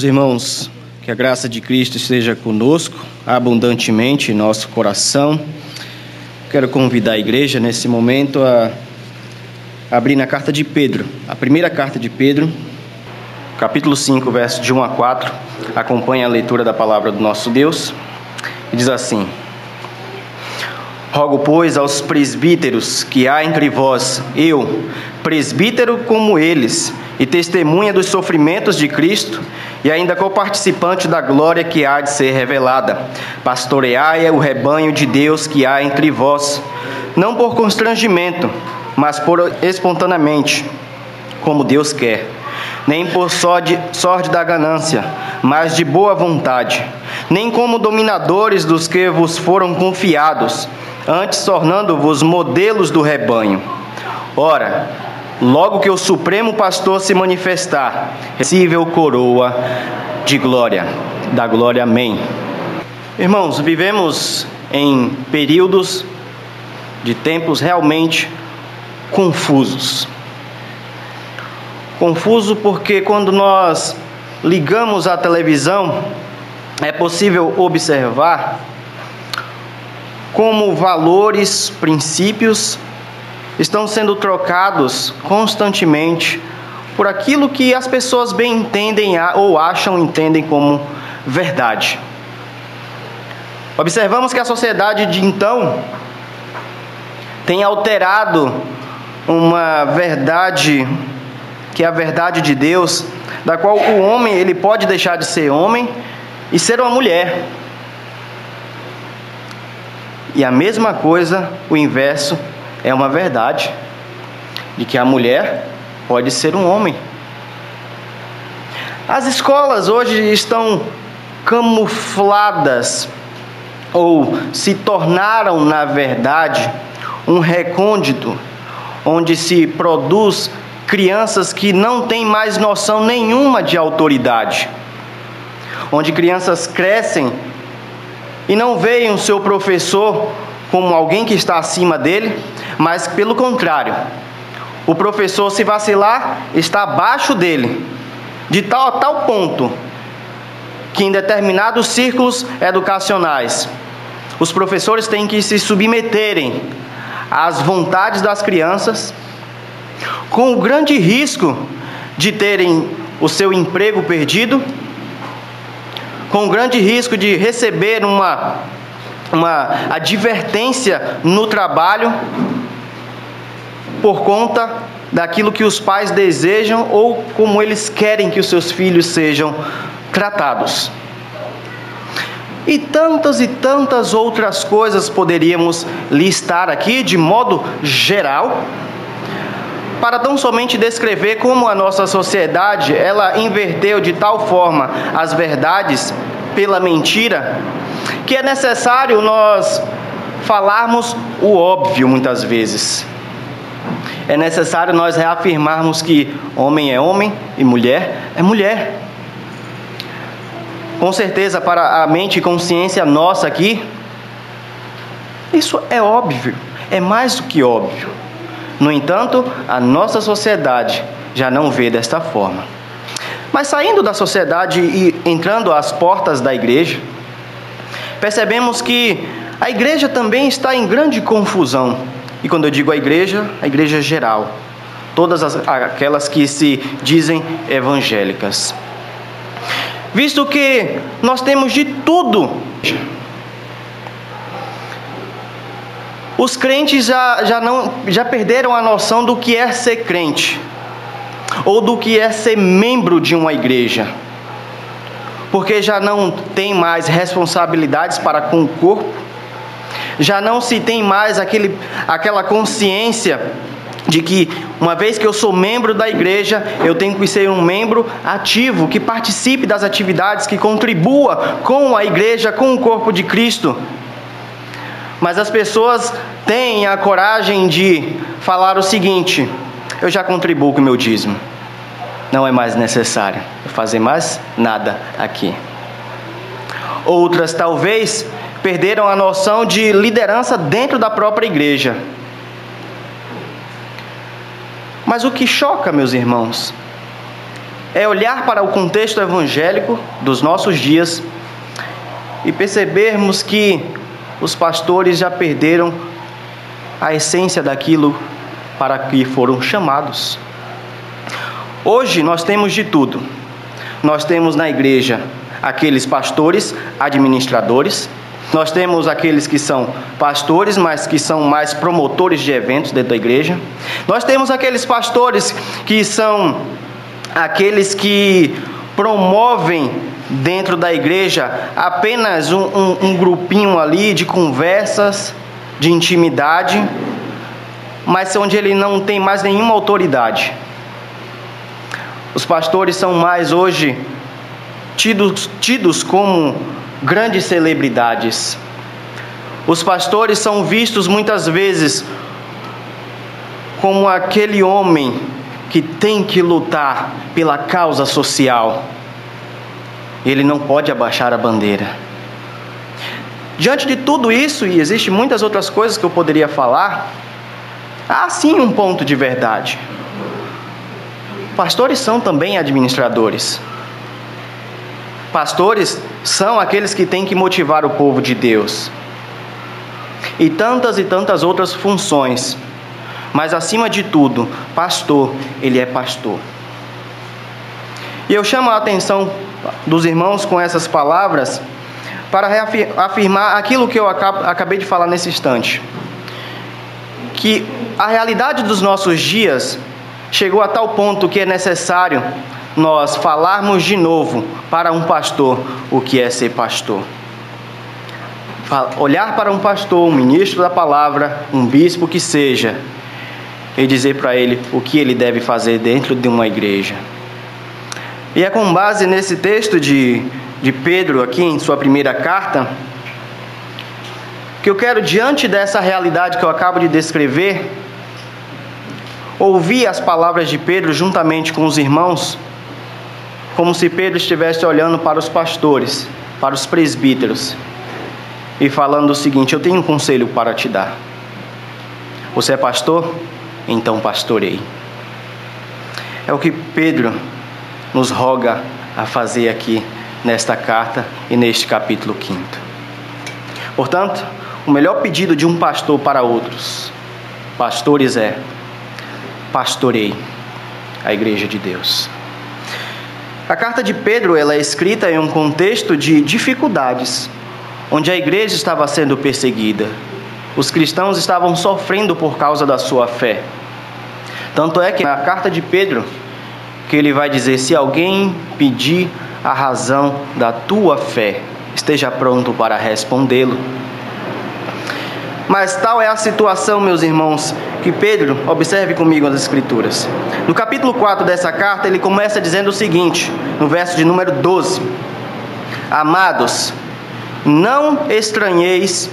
Meus irmãos, que a graça de Cristo esteja conosco abundantemente em nosso coração. Quero convidar a igreja nesse momento a abrir na carta de Pedro, a primeira carta de Pedro, capítulo 5, verso de 1 a 4. Acompanhe a leitura da palavra do nosso Deus. E diz assim: Rogo, pois, aos presbíteros que há entre vós, eu, presbítero como eles, e testemunha dos sofrimentos de Cristo, e ainda co-participante da glória que há de ser revelada. Pastoreai o rebanho de Deus que há entre vós, não por constrangimento, mas por espontaneamente, como Deus quer, nem por sorte, sorte da ganância, mas de boa vontade, nem como dominadores dos que vos foram confiados antes tornando-vos modelos do rebanho. Ora, logo que o Supremo Pastor se manifestar, recível coroa de glória, da glória, amém. Irmãos, vivemos em períodos de tempos realmente confusos. Confuso porque quando nós ligamos a televisão, é possível observar como valores, princípios estão sendo trocados constantemente por aquilo que as pessoas bem entendem ou acham entendem como verdade. Observamos que a sociedade de então tem alterado uma verdade que é a verdade de Deus, da qual o homem ele pode deixar de ser homem e ser uma mulher. E a mesma coisa, o inverso, é uma verdade de que a mulher pode ser um homem. As escolas hoje estão camufladas ou se tornaram, na verdade, um recôndito onde se produz crianças que não têm mais noção nenhuma de autoridade, onde crianças crescem e não veem o seu professor como alguém que está acima dele, mas pelo contrário, o professor, se vacilar, está abaixo dele, de tal a tal ponto que em determinados círculos educacionais, os professores têm que se submeterem às vontades das crianças, com o grande risco de terem o seu emprego perdido com grande risco de receber uma, uma advertência no trabalho por conta daquilo que os pais desejam ou como eles querem que os seus filhos sejam tratados. E tantas e tantas outras coisas poderíamos listar aqui de modo geral, para tão somente descrever como a nossa sociedade ela inverteu de tal forma as verdades pela mentira, que é necessário nós falarmos o óbvio muitas vezes. É necessário nós reafirmarmos que homem é homem e mulher é mulher. Com certeza, para a mente e consciência nossa aqui, isso é óbvio, é mais do que óbvio. No entanto, a nossa sociedade já não vê desta forma. Mas saindo da sociedade e entrando às portas da igreja, percebemos que a igreja também está em grande confusão. E quando eu digo a igreja, a igreja geral, todas as, aquelas que se dizem evangélicas. Visto que nós temos de tudo Os crentes já, já, não, já perderam a noção do que é ser crente, ou do que é ser membro de uma igreja, porque já não tem mais responsabilidades para com o corpo, já não se tem mais aquele, aquela consciência de que uma vez que eu sou membro da igreja, eu tenho que ser um membro ativo, que participe das atividades, que contribua com a igreja, com o corpo de Cristo. Mas as pessoas têm a coragem de falar o seguinte: eu já contribuo com o meu dízimo, não é mais necessário fazer mais nada aqui. Outras talvez perderam a noção de liderança dentro da própria igreja. Mas o que choca, meus irmãos, é olhar para o contexto evangélico dos nossos dias e percebermos que os pastores já perderam a essência daquilo para que foram chamados. Hoje nós temos de tudo. Nós temos na igreja aqueles pastores, administradores, nós temos aqueles que são pastores, mas que são mais promotores de eventos dentro da igreja. Nós temos aqueles pastores que são aqueles que promovem dentro da igreja apenas um, um, um grupinho ali de conversas, de intimidade, mas onde ele não tem mais nenhuma autoridade. Os pastores são mais hoje tidos, tidos como grandes celebridades. Os pastores são vistos muitas vezes como aquele homem que tem que lutar pela causa social. Ele não pode abaixar a bandeira. Diante de tudo isso, e existem muitas outras coisas que eu poderia falar, há sim um ponto de verdade. Pastores são também administradores. Pastores são aqueles que têm que motivar o povo de Deus. E tantas e tantas outras funções. Mas acima de tudo, pastor, ele é pastor. E eu chamo a atenção dos irmãos com essas palavras para afirmar aquilo que eu acabei de falar nesse instante. Que a realidade dos nossos dias chegou a tal ponto que é necessário nós falarmos de novo para um pastor o que é ser pastor. Olhar para um pastor, um ministro da palavra, um bispo que seja, e dizer para ele o que ele deve fazer dentro de uma igreja. E é com base nesse texto de, de Pedro, aqui em sua primeira carta, que eu quero, diante dessa realidade que eu acabo de descrever, ouvir as palavras de Pedro juntamente com os irmãos como se Pedro estivesse olhando para os pastores, para os presbíteros, e falando o seguinte: Eu tenho um conselho para te dar. Você é pastor? Então pastorei. É o que Pedro nos roga a fazer aqui nesta carta e neste capítulo 5. Portanto, o melhor pedido de um pastor para outros pastores é: pastorei a igreja de Deus. A carta de Pedro ela é escrita em um contexto de dificuldades, onde a igreja estava sendo perseguida. Os cristãos estavam sofrendo por causa da sua fé. Tanto é que na carta de Pedro, que ele vai dizer: se alguém pedir a razão da tua fé, esteja pronto para respondê-lo. Mas tal é a situação, meus irmãos, que Pedro, observe comigo as Escrituras. No capítulo 4 dessa carta, ele começa dizendo o seguinte, no verso de número 12: Amados, não estranheis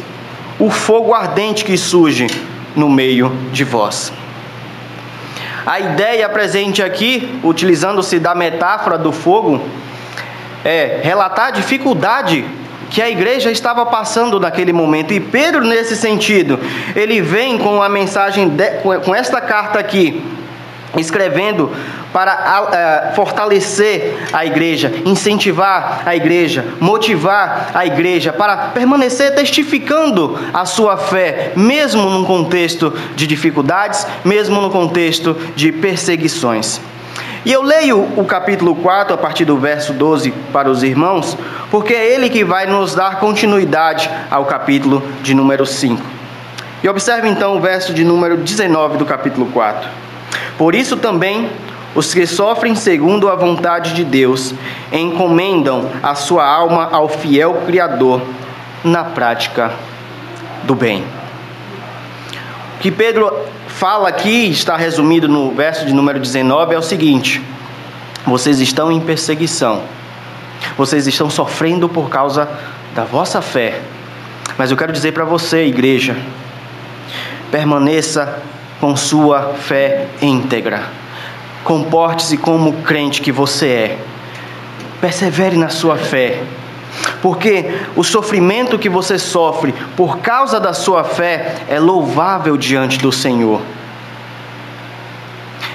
o fogo ardente que surge no meio de vós. A ideia presente aqui, utilizando-se da metáfora do fogo, é relatar a dificuldade que a igreja estava passando naquele momento. E Pedro, nesse sentido, ele vem com a mensagem, de, com esta carta aqui, escrevendo para uh, fortalecer a igreja, incentivar a igreja, motivar a igreja para permanecer testificando a sua fé, mesmo num contexto de dificuldades, mesmo no contexto de perseguições. E eu leio o capítulo 4, a partir do verso 12, para os irmãos, porque é ele que vai nos dar continuidade ao capítulo de número 5. E observe então o verso de número 19 do capítulo 4. Por isso também os que sofrem segundo a vontade de Deus encomendam a sua alma ao fiel Criador na prática do bem. O que Pedro fala aqui, está resumido no verso de número 19, é o seguinte: vocês estão em perseguição, vocês estão sofrendo por causa da vossa fé, mas eu quero dizer para você, igreja, permaneça com sua fé íntegra, comporte-se como crente que você é, persevere na sua fé, porque o sofrimento que você sofre por causa da sua fé é louvável diante do Senhor.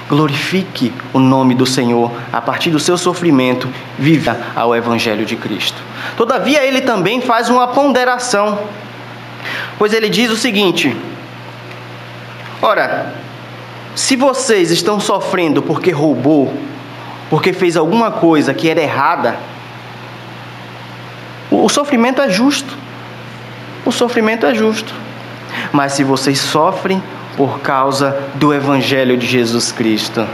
glorifique o nome do Senhor a partir do seu sofrimento, viva ao Evangelho de Cristo. Todavia, ele também faz uma ponderação, pois ele diz o seguinte: Ora, se vocês estão sofrendo porque roubou, porque fez alguma coisa que era errada, o sofrimento é justo. O sofrimento é justo. Mas se vocês sofrem por causa do evangelho de Jesus Cristo,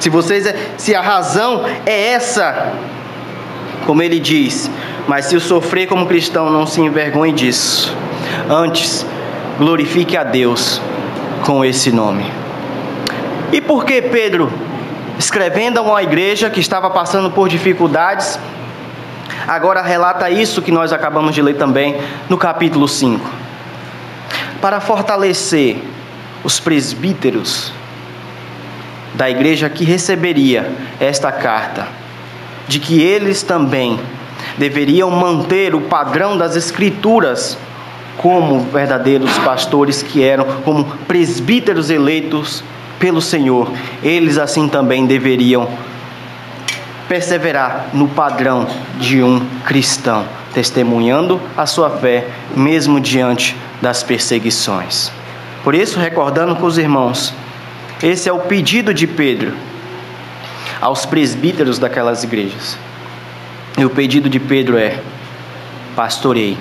se vocês se a razão é essa, como ele diz, mas se o sofrer como cristão não se envergonhe disso. Antes, glorifique a Deus com esse nome. E por que Pedro escrevendo a uma igreja que estava passando por dificuldades, agora relata isso que nós acabamos de ler também no capítulo 5. Para fortalecer os presbíteros da igreja que receberia esta carta, de que eles também deveriam manter o padrão das Escrituras como verdadeiros pastores que eram, como presbíteros eleitos pelo Senhor, eles assim também deveriam perseverar no padrão de um cristão, testemunhando a sua fé, mesmo diante das perseguições. Por isso, recordando com os irmãos, esse é o pedido de Pedro aos presbíteros daquelas igrejas. E o pedido de Pedro é: pastorei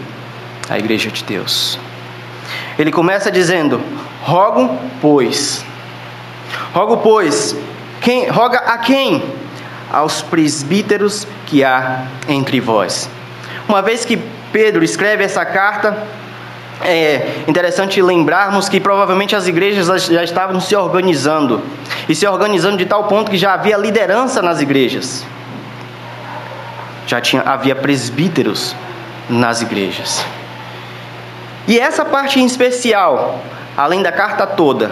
a igreja de Deus. Ele começa dizendo: Rogo, pois, Rogo, pois, quem, roga a quem? Aos presbíteros que há entre vós. Uma vez que Pedro escreve essa carta, é interessante lembrarmos que provavelmente as igrejas já estavam se organizando e se organizando de tal ponto que já havia liderança nas igrejas. Já tinha, havia presbíteros nas igrejas. E essa parte em especial, além da carta toda,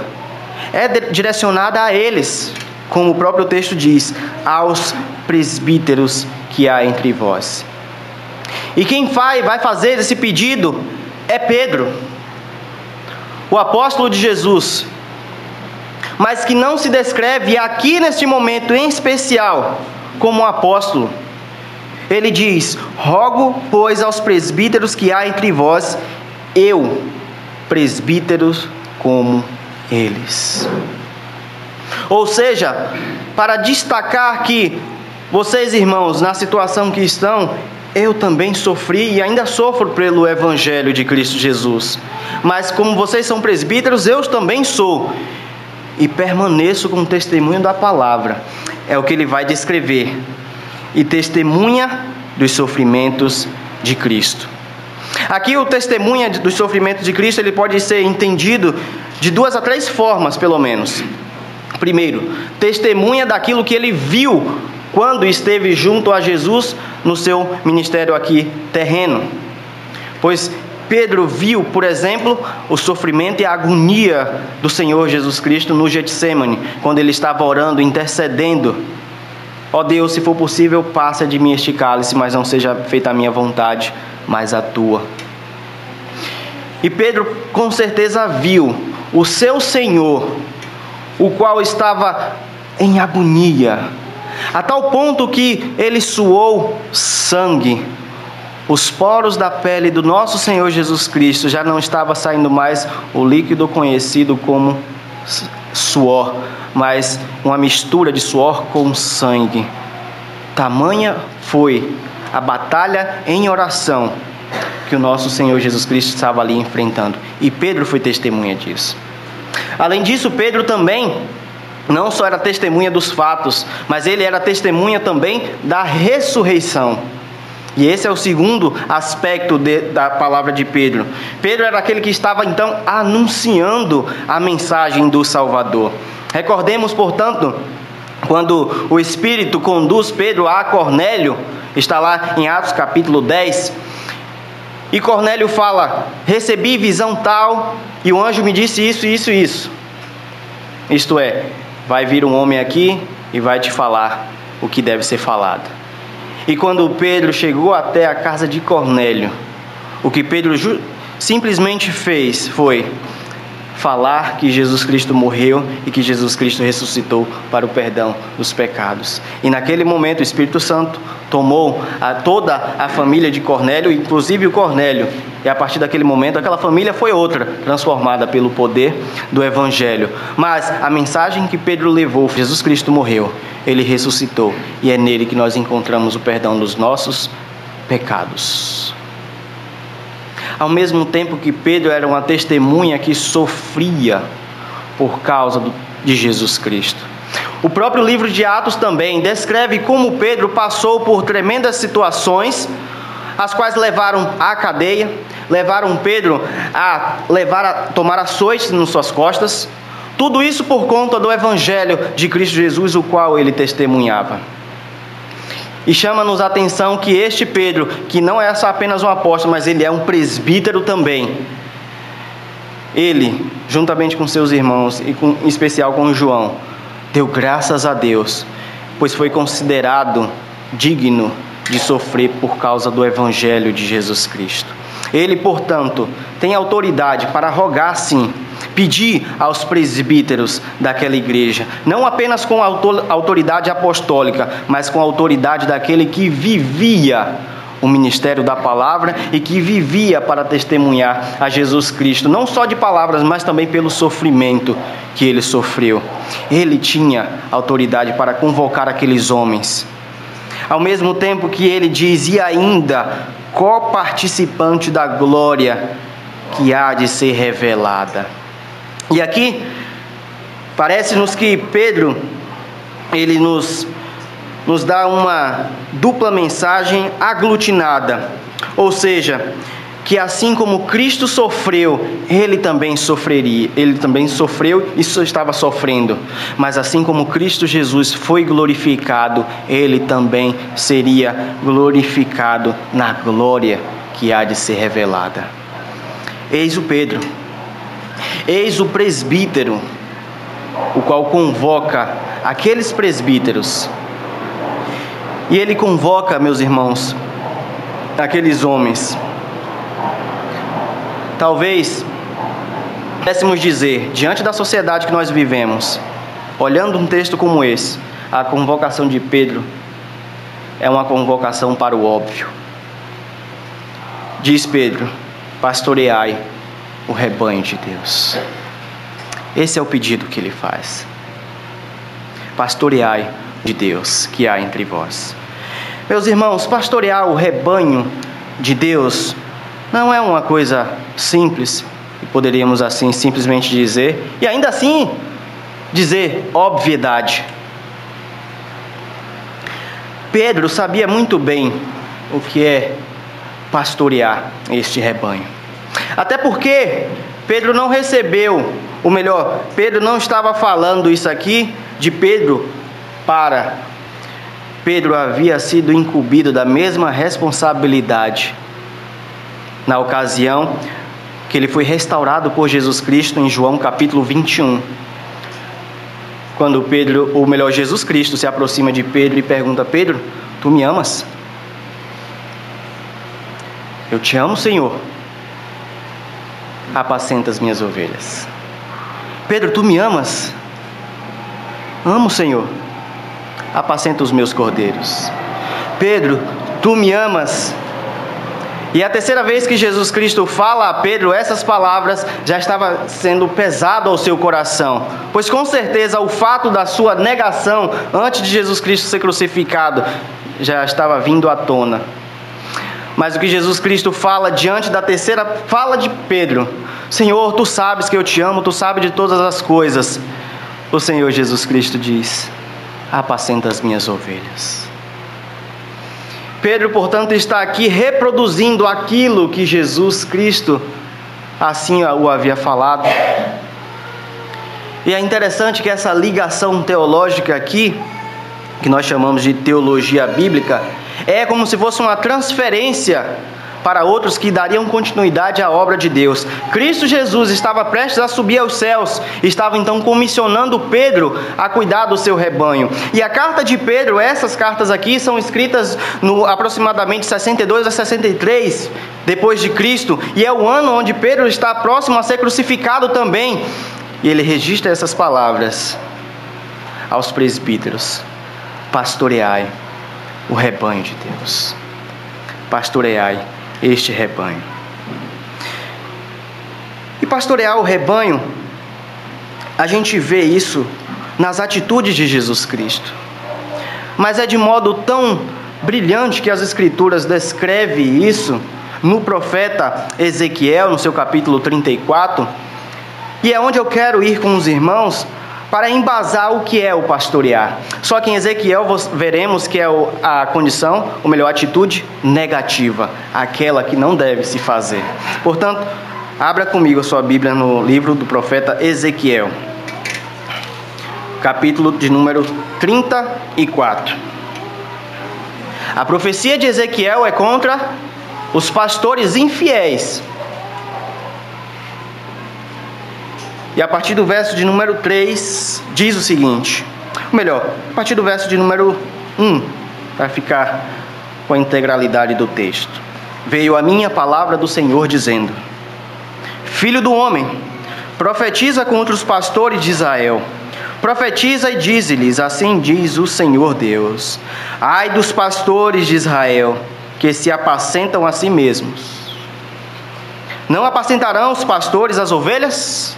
é direcionada a eles, como o próprio texto diz, aos presbíteros que há entre vós. E quem vai, fazer esse pedido é Pedro, o apóstolo de Jesus, mas que não se descreve aqui neste momento em especial como apóstolo. Ele diz: Rogo, pois, aos presbíteros que há entre vós, eu, presbíteros como eles. Ou seja, para destacar que vocês, irmãos, na situação que estão, eu também sofri e ainda sofro pelo Evangelho de Cristo Jesus. Mas como vocês são presbíteros, eu também sou. E permaneço com o testemunho da palavra. É o que ele vai descrever. E testemunha dos sofrimentos de Cristo. Aqui o testemunha dos sofrimentos de Cristo ele pode ser entendido de duas a três formas, pelo menos. Primeiro, testemunha daquilo que ele viu quando esteve junto a Jesus no seu ministério aqui terreno. Pois Pedro viu, por exemplo, o sofrimento e a agonia do Senhor Jesus Cristo no Getsemane, quando ele estava orando, intercedendo. Ó oh Deus, se for possível, passa de mim este cálice, mas não seja feita a minha vontade, mas a tua. E Pedro com certeza viu o seu Senhor, o qual estava em agonia, a tal ponto que ele suou sangue. Os poros da pele do nosso Senhor Jesus Cristo já não estava saindo mais o líquido conhecido como suor, mas uma mistura de suor com sangue. Tamanha foi a batalha em oração que o nosso Senhor Jesus Cristo estava ali enfrentando. E Pedro foi testemunha disso. Além disso, Pedro também não só era testemunha dos fatos, mas ele era testemunha também da ressurreição. E esse é o segundo aspecto de, da palavra de Pedro. Pedro era aquele que estava então anunciando a mensagem do Salvador. Recordemos, portanto, quando o Espírito conduz Pedro a Cornélio, está lá em Atos capítulo 10, e Cornélio fala: Recebi visão tal, e o anjo me disse isso, isso e isso. Isto é, vai vir um homem aqui e vai te falar o que deve ser falado. E quando Pedro chegou até a casa de Cornélio, o que Pedro simplesmente fez foi falar que Jesus Cristo morreu e que Jesus Cristo ressuscitou para o perdão dos pecados. E naquele momento o Espírito Santo tomou a, toda a família de Cornélio, inclusive o Cornélio, e a partir daquele momento aquela família foi outra, transformada pelo poder do Evangelho. Mas a mensagem que Pedro levou: Jesus Cristo morreu, ele ressuscitou, e é nele que nós encontramos o perdão dos nossos pecados ao mesmo tempo que Pedro era uma testemunha que sofria por causa de Jesus Cristo. O próprio livro de Atos também descreve como Pedro passou por tremendas situações, as quais levaram à cadeia, levaram Pedro a levar a tomar açoites nas suas costas. Tudo isso por conta do evangelho de Cristo Jesus, o qual ele testemunhava. E chama-nos a atenção que este Pedro, que não é só apenas um apóstolo, mas ele é um presbítero também. Ele, juntamente com seus irmãos, e com, em especial com João, deu graças a Deus, pois foi considerado digno de sofrer por causa do Evangelho de Jesus Cristo. Ele, portanto, tem autoridade para rogar sim, pedir aos presbíteros daquela igreja, não apenas com autoridade apostólica, mas com a autoridade daquele que vivia o ministério da palavra e que vivia para testemunhar a Jesus Cristo, não só de palavras, mas também pelo sofrimento que ele sofreu. Ele tinha autoridade para convocar aqueles homens. Ao mesmo tempo que ele dizia ainda coparticipante da glória que há de ser revelada. E aqui parece-nos que Pedro ele nos nos dá uma dupla mensagem aglutinada, ou seja, que assim como Cristo sofreu, ele também sofreria, ele também sofreu e estava sofrendo. Mas assim como Cristo Jesus foi glorificado, ele também seria glorificado na glória que há de ser revelada. Eis o Pedro, eis o presbítero, o qual convoca aqueles presbíteros. E ele convoca, meus irmãos, aqueles homens Talvez pudéssemos dizer, diante da sociedade que nós vivemos, olhando um texto como esse, a convocação de Pedro é uma convocação para o óbvio. Diz Pedro: pastoreai o rebanho de Deus. Esse é o pedido que ele faz. Pastoreai de Deus que há entre vós. Meus irmãos, pastorear o rebanho de Deus não é uma coisa simples, poderíamos assim simplesmente dizer, e ainda assim dizer obviedade. Pedro sabia muito bem o que é pastorear este rebanho. Até porque Pedro não recebeu, ou melhor, Pedro não estava falando isso aqui de Pedro para. Pedro havia sido incumbido da mesma responsabilidade na ocasião que ele foi restaurado por Jesus Cristo em João capítulo 21. Quando Pedro, ou melhor, Jesus Cristo se aproxima de Pedro e pergunta: Pedro, tu me amas? Eu te amo, Senhor. Apacenta as minhas ovelhas. Pedro, tu me amas? Amo, Senhor. Apacenta os meus cordeiros. Pedro, tu me amas? E a terceira vez que Jesus Cristo fala a Pedro essas palavras já estava sendo pesado ao seu coração, pois com certeza o fato da sua negação antes de Jesus Cristo ser crucificado já estava vindo à tona. Mas o que Jesus Cristo fala diante da terceira fala de Pedro: Senhor, tu sabes que eu te amo, tu sabes de todas as coisas. O Senhor Jesus Cristo diz: Apacenta as minhas ovelhas. Pedro, portanto, está aqui reproduzindo aquilo que Jesus Cristo assim o havia falado. E é interessante que essa ligação teológica aqui, que nós chamamos de teologia bíblica, é como se fosse uma transferência para outros que dariam continuidade à obra de Deus. Cristo Jesus estava prestes a subir aos céus, estava então comissionando Pedro a cuidar do seu rebanho. E a carta de Pedro, essas cartas aqui, são escritas no aproximadamente 62 a 63 depois de Cristo, e é o ano onde Pedro está próximo a ser crucificado também. E ele registra essas palavras aos presbíteros: Pastoreai o rebanho de Deus. Pastoreai este rebanho. E pastorear o rebanho, a gente vê isso nas atitudes de Jesus Cristo. Mas é de modo tão brilhante que as Escrituras descrevem isso no profeta Ezequiel, no seu capítulo 34. E é onde eu quero ir com os irmãos para embasar o que é o pastorear. Só que em Ezequiel veremos que é a condição, ou melhor, a atitude negativa, aquela que não deve se fazer. Portanto, abra comigo a sua Bíblia no livro do profeta Ezequiel, capítulo de número 34. A profecia de Ezequiel é contra os pastores infiéis E a partir do verso de número 3, diz o seguinte: ou melhor, a partir do verso de número 1, para ficar com a integralidade do texto. Veio a minha palavra do Senhor dizendo: Filho do homem, profetiza contra os pastores de Israel. Profetiza e dize-lhes: Assim diz o Senhor Deus: Ai dos pastores de Israel, que se apacentam a si mesmos. Não apacentarão os pastores as ovelhas?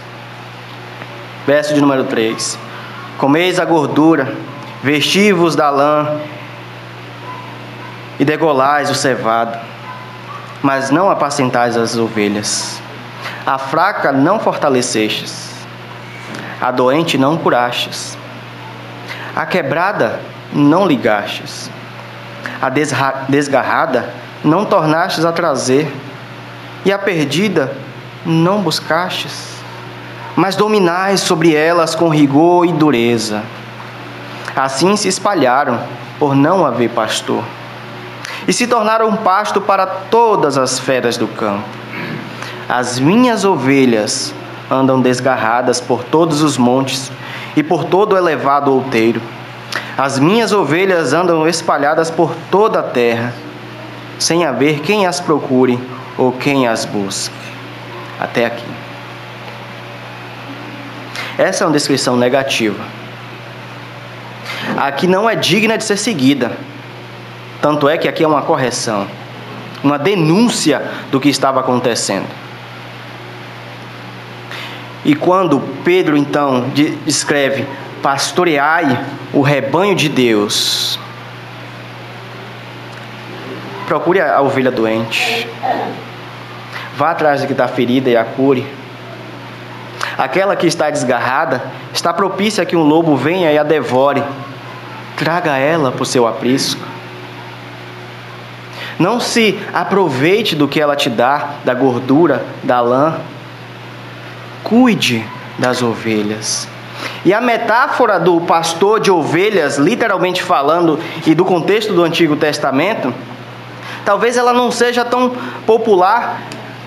Verso de número 3: Comeis a gordura, vestivos da lã e degolais o cevado, mas não apacentais as ovelhas. A fraca não fortalecestes, a doente não curastes, a quebrada não ligastes, a desgarrada não tornastes a trazer, e a perdida não buscastes mas dominai sobre elas com rigor e dureza. Assim se espalharam, por não haver pastor, e se tornaram pasto para todas as feras do campo. As minhas ovelhas andam desgarradas por todos os montes e por todo o elevado outeiro. As minhas ovelhas andam espalhadas por toda a terra, sem haver quem as procure ou quem as busque. Até aqui. Essa é uma descrição negativa. Aqui não é digna de ser seguida. Tanto é que aqui é uma correção, uma denúncia do que estava acontecendo. E quando Pedro então escreve: Pastoreai o rebanho de Deus, procure a ovelha doente, vá atrás do que está ferida e a cure Aquela que está desgarrada está propícia que um lobo venha e a devore. Traga ela para o seu aprisco. Não se aproveite do que ela te dá, da gordura, da lã. Cuide das ovelhas. E a metáfora do pastor de ovelhas, literalmente falando, e do contexto do Antigo Testamento, talvez ela não seja tão popular,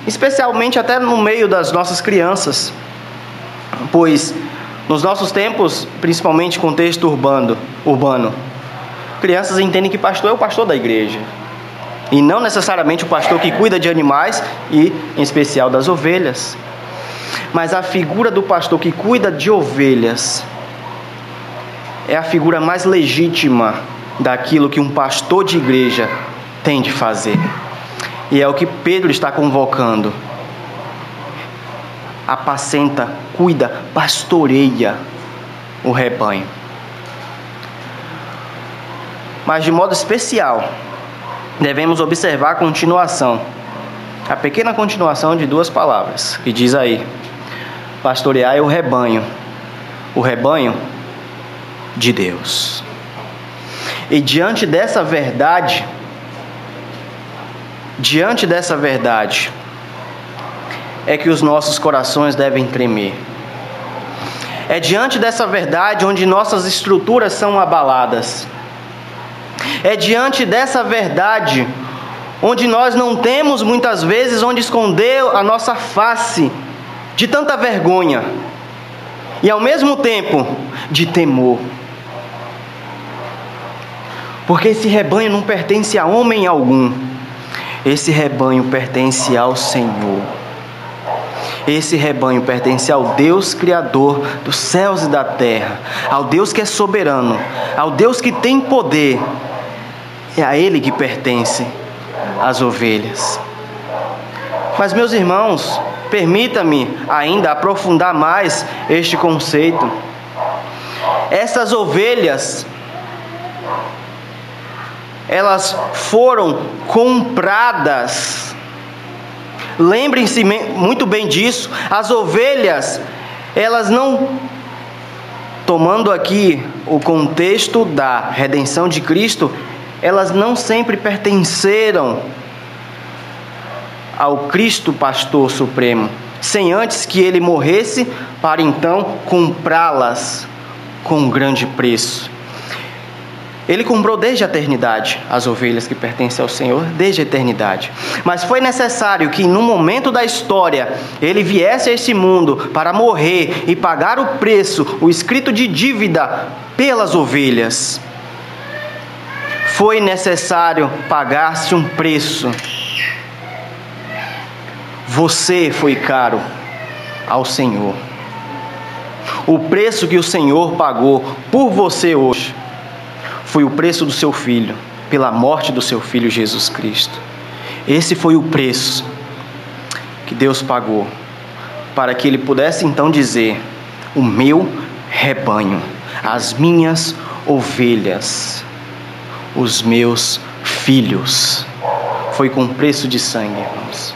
especialmente até no meio das nossas crianças pois nos nossos tempos, principalmente contexto urbano, urbano, crianças entendem que pastor é o pastor da igreja e não necessariamente o pastor que cuida de animais e, em especial, das ovelhas. Mas a figura do pastor que cuida de ovelhas é a figura mais legítima daquilo que um pastor de igreja tem de fazer. E é o que Pedro está convocando apacenta, cuida, pastoreia o rebanho. Mas de modo especial, devemos observar a continuação, a pequena continuação de duas palavras, que diz aí: pastorear o rebanho, o rebanho de Deus. E diante dessa verdade, diante dessa verdade, é que os nossos corações devem tremer. É diante dessa verdade onde nossas estruturas são abaladas. É diante dessa verdade onde nós não temos muitas vezes onde esconder a nossa face de tanta vergonha e ao mesmo tempo de temor. Porque esse rebanho não pertence a homem algum, esse rebanho pertence ao Senhor. Esse rebanho pertence ao Deus Criador dos céus e da terra, ao Deus que é soberano, ao Deus que tem poder. É a Ele que pertence as ovelhas. Mas, meus irmãos, permita-me ainda aprofundar mais este conceito. Essas ovelhas, elas foram compradas. Lembrem-se muito bem disso. As ovelhas, elas não tomando aqui o contexto da redenção de Cristo, elas não sempre pertenceram ao Cristo Pastor Supremo, sem antes que ele morresse, para então comprá-las com grande preço. Ele comprou desde a eternidade as ovelhas que pertencem ao Senhor, desde a eternidade. Mas foi necessário que, no momento da história, ele viesse a esse mundo para morrer e pagar o preço, o escrito de dívida pelas ovelhas foi necessário pagar-se um preço. Você foi caro ao Senhor. O preço que o Senhor pagou por você hoje foi o preço do seu filho, pela morte do seu filho Jesus Cristo. Esse foi o preço que Deus pagou para que ele pudesse então dizer: O meu rebanho, as minhas ovelhas os meus filhos. Foi com preço de sangue, irmãos.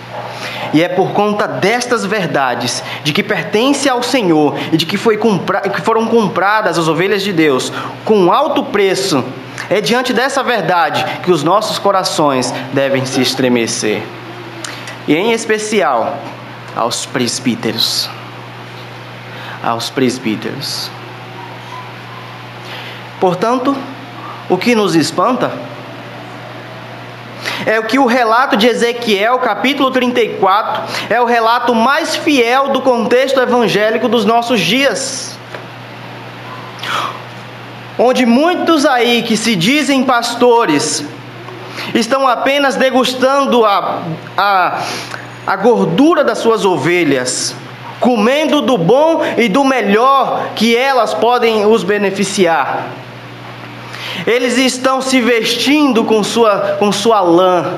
E é por conta destas verdades, de que pertence ao Senhor e de que, foi compra que foram compradas as ovelhas de Deus com alto preço, é diante dessa verdade que os nossos corações devem se estremecer. E em especial aos presbíteros. Aos presbíteros. Portanto, o que nos espanta é o que o relato de Ezequiel, capítulo 34, é o relato mais fiel do contexto evangélico dos nossos dias. Onde muitos aí que se dizem pastores estão apenas degustando a, a, a gordura das suas ovelhas, comendo do bom e do melhor que elas podem os beneficiar eles estão se vestindo com sua, com sua lã,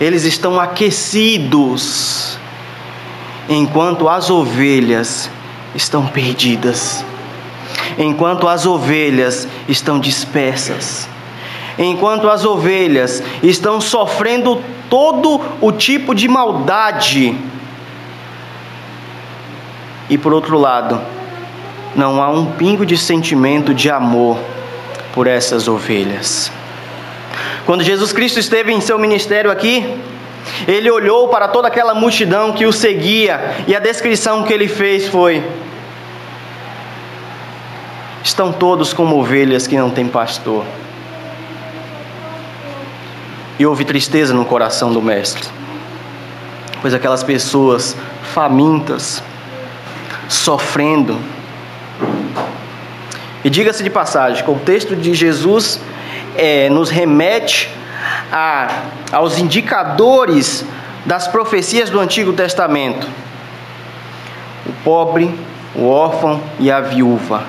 eles estão aquecidos, enquanto as ovelhas estão perdidas, enquanto as ovelhas estão dispersas, enquanto as ovelhas estão sofrendo todo o tipo de maldade. E por outro lado, não há um pingo de sentimento de amor por essas ovelhas. Quando Jesus Cristo esteve em seu ministério aqui, ele olhou para toda aquela multidão que o seguia e a descrição que ele fez foi: Estão todos como ovelhas que não têm pastor. E houve tristeza no coração do Mestre, pois aquelas pessoas famintas, sofrendo, e diga-se de passagem, o texto de Jesus é, nos remete a, aos indicadores das profecias do Antigo Testamento: o pobre, o órfão e a viúva.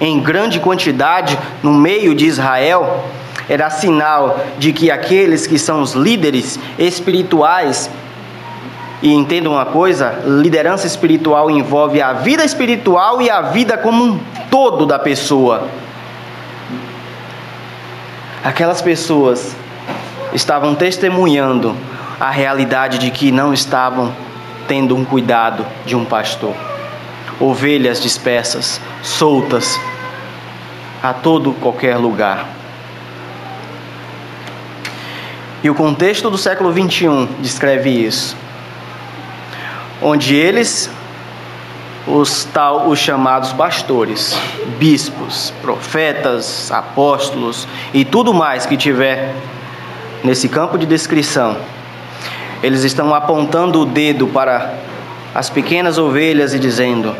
Em grande quantidade no meio de Israel, era sinal de que aqueles que são os líderes espirituais e entenda uma coisa: liderança espiritual envolve a vida espiritual e a vida como um todo da pessoa. Aquelas pessoas estavam testemunhando a realidade de que não estavam tendo um cuidado de um pastor. Ovelhas dispersas, soltas, a todo qualquer lugar. E o contexto do século 21 descreve isso onde eles, os tal, os chamados pastores, bispos, profetas, apóstolos e tudo mais que tiver nesse campo de descrição, eles estão apontando o dedo para as pequenas ovelhas e dizendo: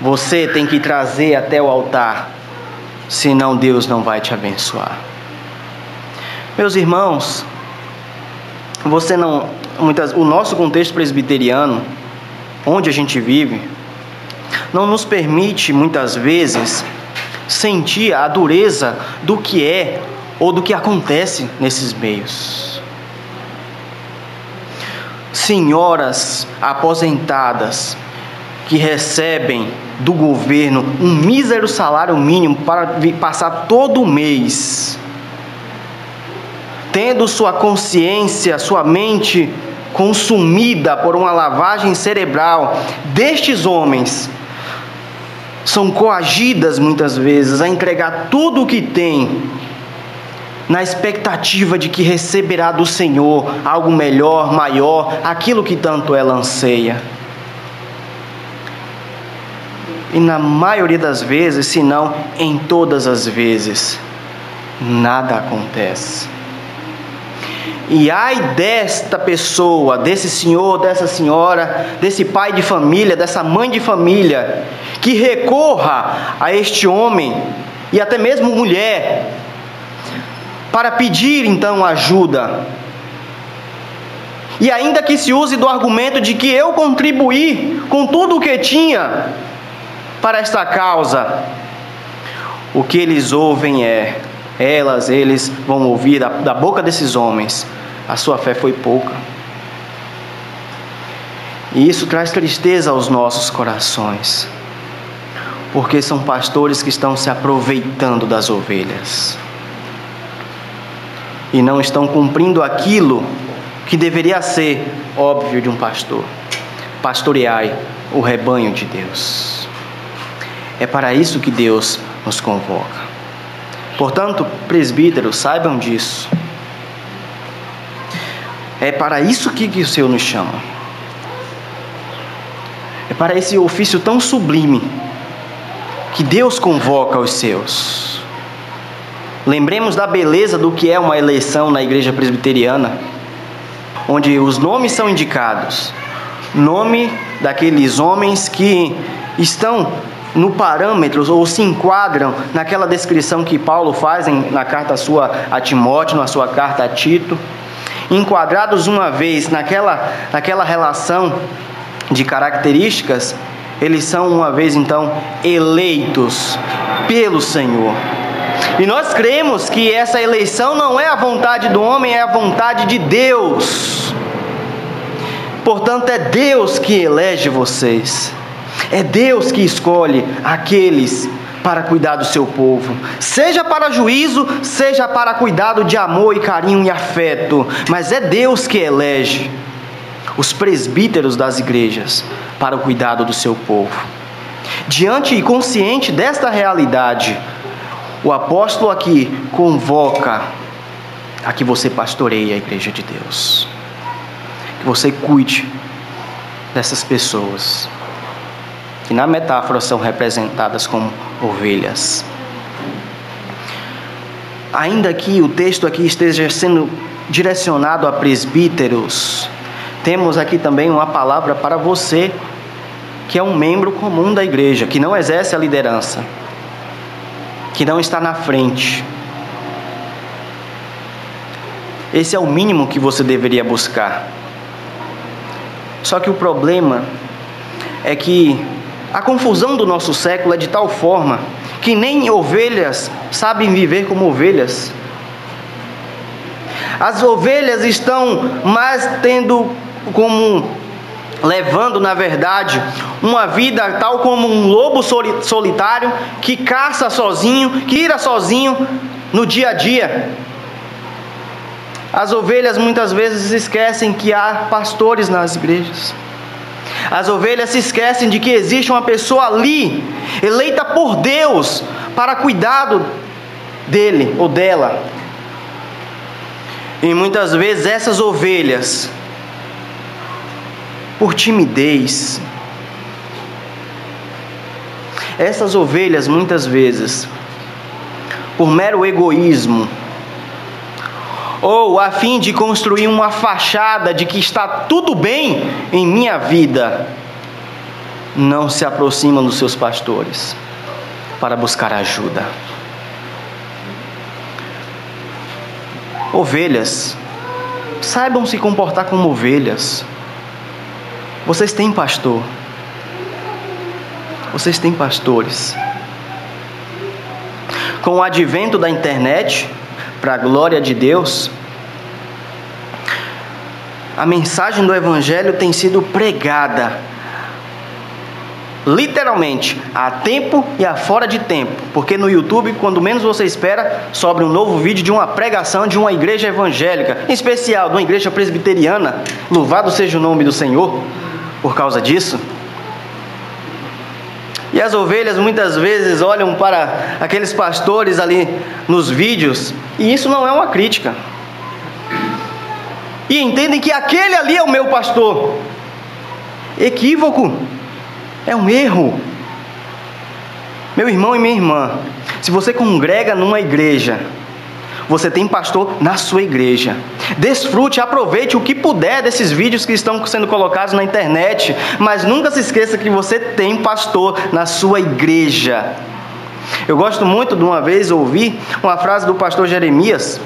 Você tem que trazer até o altar, senão Deus não vai te abençoar. Meus irmãos, você não, muitas, o nosso contexto presbiteriano, onde a gente vive, não nos permite muitas vezes sentir a dureza do que é ou do que acontece nesses meios. Senhoras aposentadas que recebem do governo um mísero salário mínimo para passar todo mês, tendo sua consciência, sua mente consumida por uma lavagem cerebral destes homens são coagidas muitas vezes a entregar tudo o que têm, na expectativa de que receberá do Senhor algo melhor, maior, aquilo que tanto ela anseia. E na maioria das vezes, se não em todas as vezes, nada acontece. E ai desta pessoa, desse senhor, dessa senhora, desse pai de família, dessa mãe de família, que recorra a este homem e até mesmo mulher para pedir então ajuda. E ainda que se use do argumento de que eu contribuí com tudo o que tinha para esta causa, o que eles ouvem é elas, eles vão ouvir da, da boca desses homens: a sua fé foi pouca. E isso traz tristeza aos nossos corações, porque são pastores que estão se aproveitando das ovelhas e não estão cumprindo aquilo que deveria ser óbvio de um pastor: pastoreai o rebanho de Deus. É para isso que Deus nos convoca. Portanto, presbíteros, saibam disso. É para isso que, que o Senhor nos chama. É para esse ofício tão sublime que Deus convoca os seus. Lembremos da beleza do que é uma eleição na igreja presbiteriana, onde os nomes são indicados. Nome daqueles homens que estão no parâmetro ou se enquadram naquela descrição que Paulo faz na carta sua a Timóteo, na sua carta a Tito, enquadrados uma vez naquela, naquela relação de características, eles são uma vez então eleitos pelo Senhor. E nós cremos que essa eleição não é a vontade do homem, é a vontade de Deus. Portanto, é Deus que elege vocês. É Deus que escolhe aqueles para cuidar do seu povo, seja para juízo, seja para cuidado de amor e carinho e afeto, mas é Deus que elege os presbíteros das igrejas para o cuidado do seu povo. Diante e consciente desta realidade, o apóstolo aqui convoca a que você pastoreie a igreja de Deus, que você cuide dessas pessoas que na metáfora são representadas como ovelhas. Ainda que o texto aqui esteja sendo direcionado a presbíteros, temos aqui também uma palavra para você que é um membro comum da igreja, que não exerce a liderança, que não está na frente. Esse é o mínimo que você deveria buscar. Só que o problema é que a confusão do nosso século é de tal forma que nem ovelhas sabem viver como ovelhas. As ovelhas estão mais tendo como levando, na verdade, uma vida tal como um lobo solitário que caça sozinho, que ira sozinho no dia a dia. As ovelhas muitas vezes esquecem que há pastores nas igrejas. As ovelhas se esquecem de que existe uma pessoa ali, eleita por Deus, para cuidado dele ou dela. E muitas vezes essas ovelhas, por timidez, essas ovelhas muitas vezes, por mero egoísmo, ou a fim de construir uma fachada de que está tudo bem em minha vida, não se aproximam dos seus pastores para buscar ajuda. Ovelhas, saibam se comportar como ovelhas. Vocês têm pastor. Vocês têm pastores. Com o advento da internet, para a glória de Deus, a mensagem do Evangelho tem sido pregada literalmente a tempo e a fora de tempo, porque no YouTube, quando menos você espera, sobra um novo vídeo de uma pregação de uma igreja evangélica, em especial de uma igreja presbiteriana. Louvado seja o nome do Senhor por causa disso. As ovelhas muitas vezes olham para aqueles pastores ali nos vídeos, e isso não é uma crítica. E entendem que aquele ali é o meu pastor. Equívoco. É um erro. Meu irmão e minha irmã, se você congrega numa igreja, você tem pastor na sua igreja. Desfrute, aproveite o que puder desses vídeos que estão sendo colocados na internet, mas nunca se esqueça que você tem pastor na sua igreja. Eu gosto muito de uma vez ouvir uma frase do pastor Jeremias,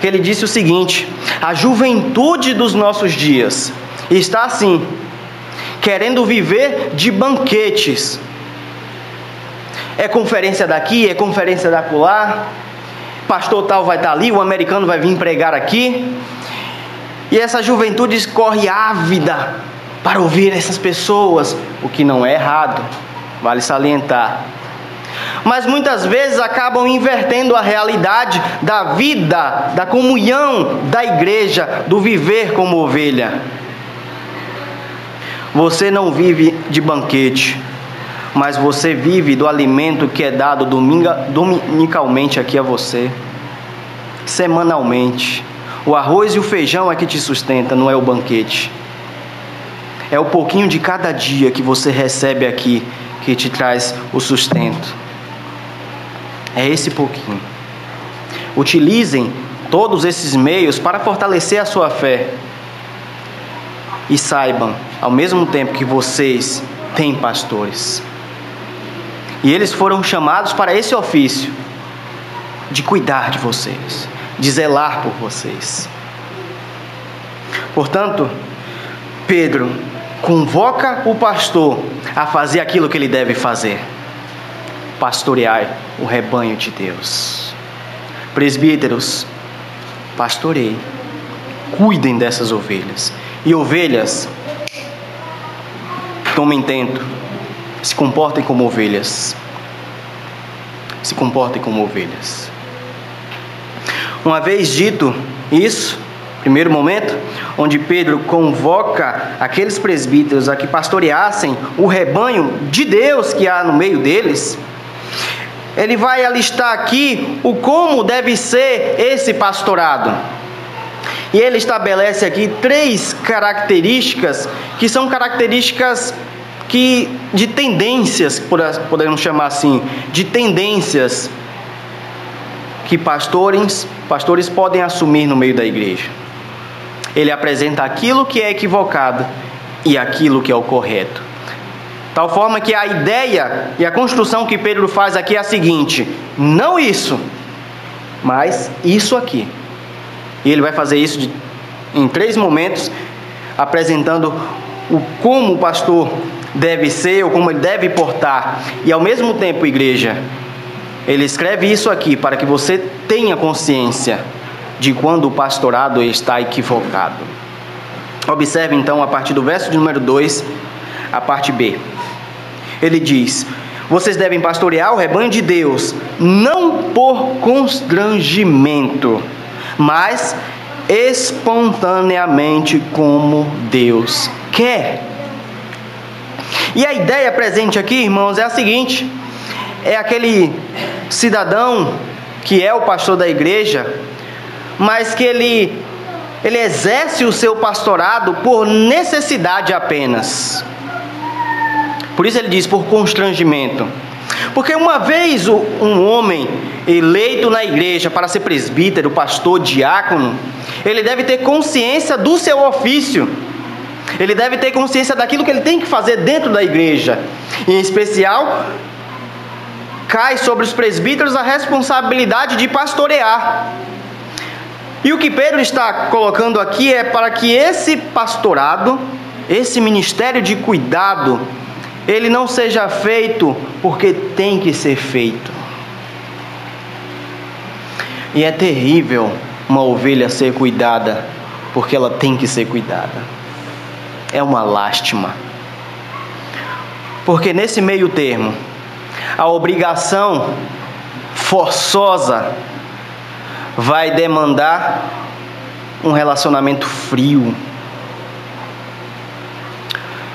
que ele disse o seguinte: A juventude dos nossos dias está assim, querendo viver de banquetes. É conferência daqui, é conferência da lá, pastor tal vai estar ali, o americano vai vir pregar aqui. E essa juventude corre ávida para ouvir essas pessoas, o que não é errado, vale salientar. Mas muitas vezes acabam invertendo a realidade da vida, da comunhão da igreja, do viver como ovelha. Você não vive de banquete, mas você vive do alimento que é dado dominga, dominicalmente aqui a você, semanalmente. O arroz e o feijão é que te sustenta, não é o banquete. É o pouquinho de cada dia que você recebe aqui que te traz o sustento. É esse pouquinho. Utilizem todos esses meios para fortalecer a sua fé. E saibam, ao mesmo tempo que vocês têm pastores. E eles foram chamados para esse ofício de cuidar de vocês, de zelar por vocês. Portanto, Pedro convoca o pastor a fazer aquilo que ele deve fazer: pastorear o rebanho de Deus. Presbíteros, pastorei, cuidem dessas ovelhas. E ovelhas, tomem tento se comportem como ovelhas. Se comportem como ovelhas. Uma vez dito isso, primeiro momento, onde Pedro convoca aqueles presbíteros a que pastoreassem o rebanho de Deus que há no meio deles, ele vai alistar aqui o como deve ser esse pastorado. E ele estabelece aqui três características que são características que de tendências, podemos chamar assim, de tendências que pastores, pastores podem assumir no meio da igreja. Ele apresenta aquilo que é equivocado e aquilo que é o correto. Tal forma que a ideia e a construção que Pedro faz aqui é a seguinte: não isso, mas isso aqui. E ele vai fazer isso de, em três momentos, apresentando o como o pastor deve ser ou como ele deve portar. E ao mesmo tempo, igreja, ele escreve isso aqui para que você tenha consciência de quando o pastorado está equivocado. Observe então a partir do verso de número 2, a parte B. Ele diz: Vocês devem pastorear o rebanho de Deus, não por constrangimento, mas espontaneamente como Deus quer e a ideia presente aqui, irmãos, é a seguinte: é aquele cidadão que é o pastor da igreja, mas que ele ele exerce o seu pastorado por necessidade apenas. Por isso ele diz por constrangimento. Porque uma vez um homem eleito na igreja para ser presbítero, pastor, diácono, ele deve ter consciência do seu ofício. Ele deve ter consciência daquilo que ele tem que fazer dentro da igreja. Em especial, cai sobre os presbíteros a responsabilidade de pastorear. E o que Pedro está colocando aqui é para que esse pastorado, esse ministério de cuidado, ele não seja feito porque tem que ser feito. E é terrível uma ovelha ser cuidada porque ela tem que ser cuidada. É uma lástima. Porque nesse meio termo, a obrigação forçosa vai demandar um relacionamento frio.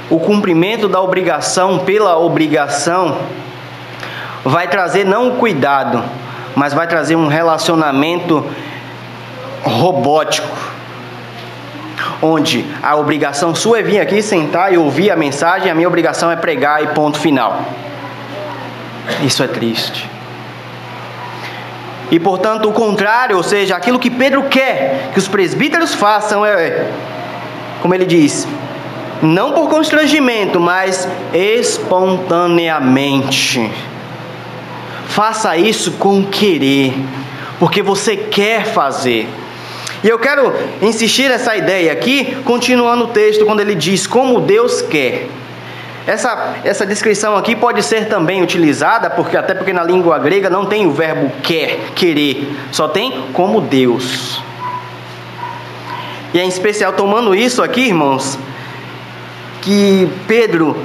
O cumprimento da obrigação pela obrigação vai trazer não o cuidado, mas vai trazer um relacionamento robótico, onde a obrigação sua é vir aqui sentar e ouvir a mensagem, a minha obrigação é pregar e ponto final. Isso é triste. E portanto, o contrário, ou seja, aquilo que Pedro quer que os presbíteros façam é, como ele diz, não por constrangimento, mas espontaneamente. Faça isso com querer, porque você quer fazer. E eu quero insistir nessa ideia aqui, continuando o texto, quando ele diz como Deus quer. Essa, essa descrição aqui pode ser também utilizada, porque até porque na língua grega não tem o verbo quer, querer, só tem como Deus. E é em especial tomando isso aqui, irmãos, que Pedro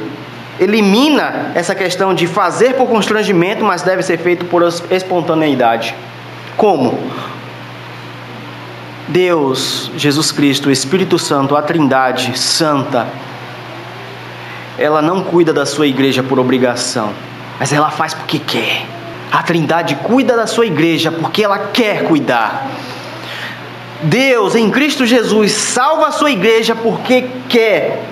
elimina essa questão de fazer por constrangimento, mas deve ser feito por espontaneidade. Como? Deus, Jesus Cristo, o Espírito Santo, a Trindade Santa, ela não cuida da sua igreja por obrigação, mas ela faz porque quer. A Trindade cuida da sua igreja porque ela quer cuidar. Deus, em Cristo Jesus, salva a sua igreja porque quer.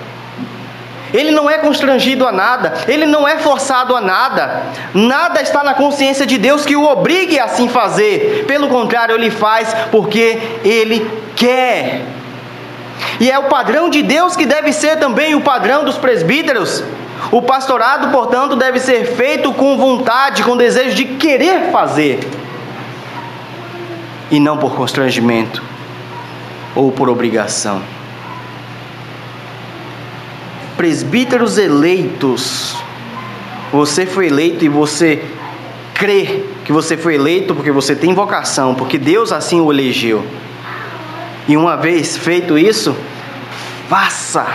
Ele não é constrangido a nada, ele não é forçado a nada. Nada está na consciência de Deus que o obrigue a assim fazer. Pelo contrário, ele faz porque ele quer. E é o padrão de Deus que deve ser também o padrão dos presbíteros. O pastorado, portanto, deve ser feito com vontade, com desejo de querer fazer, e não por constrangimento ou por obrigação. Presbíteros eleitos, você foi eleito e você crê que você foi eleito porque você tem vocação, porque Deus assim o elegeu. E uma vez feito isso, faça.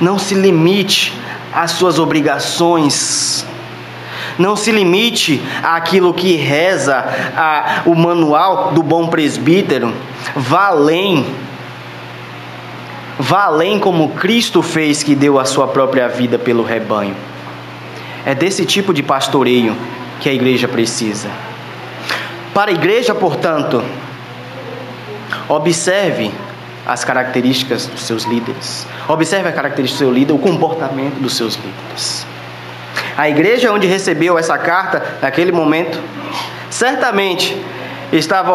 Não se limite às suas obrigações. Não se limite àquilo que reza a, o manual do bom presbítero. Vá além. Vá além como Cristo fez, que deu a sua própria vida pelo rebanho. É desse tipo de pastoreio que a igreja precisa. Para a igreja, portanto, Observe as características dos seus líderes. Observe a característica do seu líder, o comportamento dos seus líderes. A igreja onde recebeu essa carta, naquele momento, certamente estava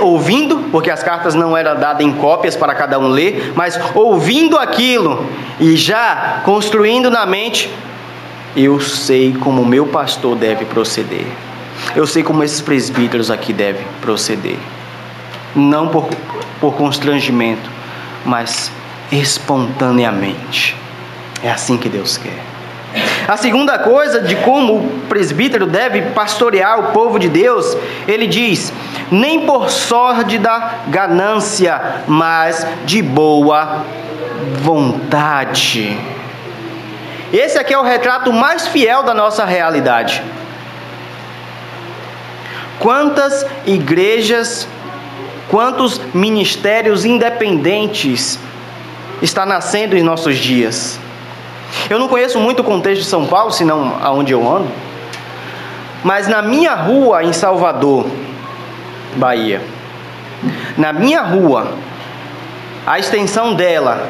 ouvindo, porque as cartas não eram dadas em cópias para cada um ler, mas ouvindo aquilo e já construindo na mente, eu sei como meu pastor deve proceder. Eu sei como esses presbíteros aqui devem proceder não por, por constrangimento, mas espontaneamente. É assim que Deus quer. A segunda coisa de como o presbítero deve pastorear o povo de Deus, ele diz: nem por da ganância, mas de boa vontade. Esse aqui é o retrato mais fiel da nossa realidade. Quantas igrejas Quantos ministérios independentes está nascendo em nossos dias? Eu não conheço muito o contexto de São Paulo, senão aonde eu ando. Mas na minha rua em Salvador, Bahia, na minha rua, a extensão dela,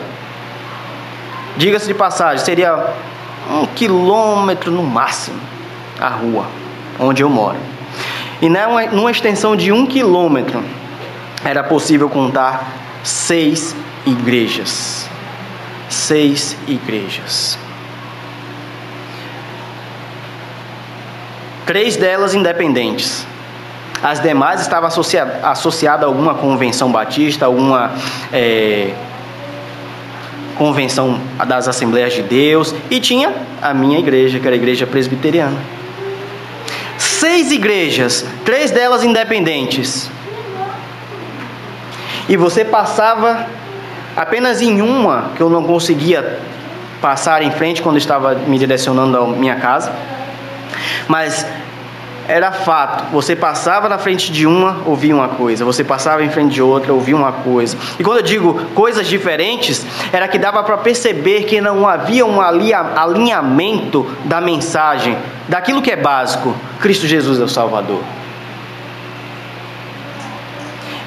diga-se de passagem, seria um quilômetro no máximo a rua onde eu moro. E numa, numa extensão de um quilômetro era possível contar seis igrejas. Seis igrejas. Três delas independentes. As demais estavam associadas associada a alguma convenção batista, alguma é, convenção das Assembleias de Deus. E tinha a minha igreja, que era a igreja presbiteriana. Seis igrejas, três delas independentes. E você passava apenas em uma que eu não conseguia passar em frente quando estava me direcionando à minha casa. Mas era fato. Você passava na frente de uma, ouvia uma coisa. Você passava em frente de outra, ouvia uma coisa. E quando eu digo coisas diferentes, era que dava para perceber que não havia um alinhamento da mensagem, daquilo que é básico. Cristo Jesus é o Salvador.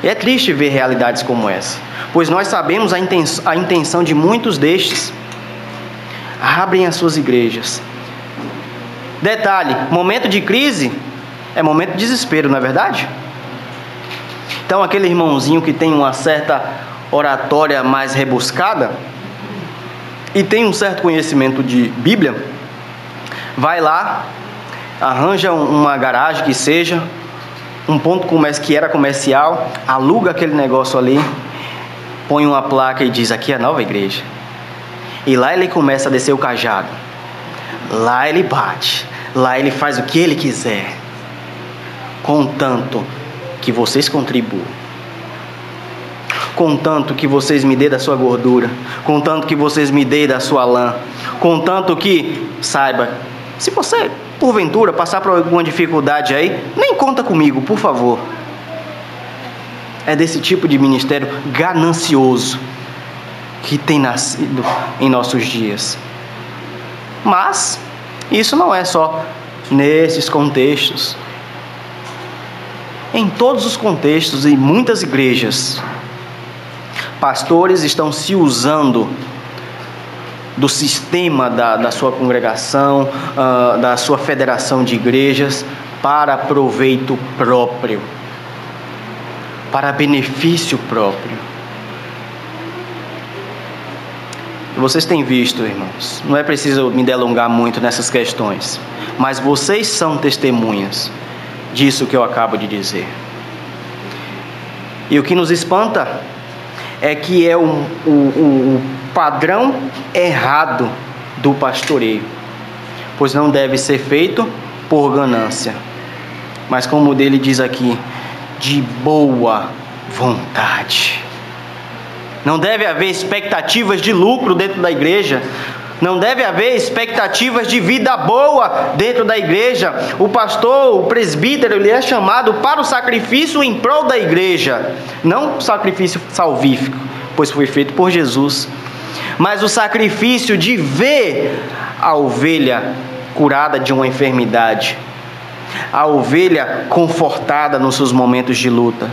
E é triste ver realidades como essa, pois nós sabemos a intenção, a intenção de muitos destes. Abrem as suas igrejas, Detalhe: momento de crise é momento de desespero, não é verdade? Então, aquele irmãozinho que tem uma certa oratória mais rebuscada e tem um certo conhecimento de Bíblia, vai lá, arranja uma garagem que seja, um ponto que era comercial, aluga aquele negócio ali, põe uma placa e diz: Aqui é a nova igreja. E lá ele começa a descer o cajado Lá ele bate, lá ele faz o que ele quiser, contanto que vocês contribuam. Contanto que vocês me dêem da sua gordura, contanto que vocês me dêem da sua lã, contanto que saiba, se você porventura passar por alguma dificuldade aí, nem conta comigo, por favor. É desse tipo de ministério ganancioso que tem nascido em nossos dias. Mas isso não é só nesses contextos. Em todos os contextos, em muitas igrejas, pastores estão se usando do sistema da, da sua congregação, uh, da sua federação de igrejas, para proveito próprio, para benefício próprio. Vocês têm visto, irmãos, não é preciso me delongar muito nessas questões, mas vocês são testemunhas disso que eu acabo de dizer. E o que nos espanta é que é o, o, o padrão errado do pastoreio, pois não deve ser feito por ganância, mas como dele diz aqui, de boa vontade. Não deve haver expectativas de lucro dentro da igreja. Não deve haver expectativas de vida boa dentro da igreja. O pastor, o presbítero, ele é chamado para o sacrifício em prol da igreja, não sacrifício salvífico, pois foi feito por Jesus, mas o sacrifício de ver a ovelha curada de uma enfermidade, a ovelha confortada nos seus momentos de luta,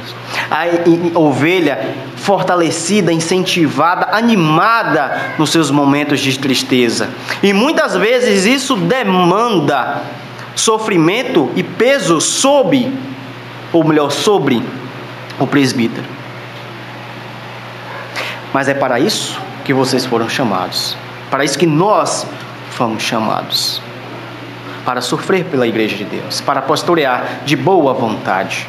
a ovelha fortalecida, incentivada, animada nos seus momentos de tristeza. E muitas vezes isso demanda sofrimento e peso sob, ou melhor, sobre o presbítero. Mas é para isso que vocês foram chamados. Para isso que nós fomos chamados para sofrer pela igreja de Deus, para pastorear de boa vontade.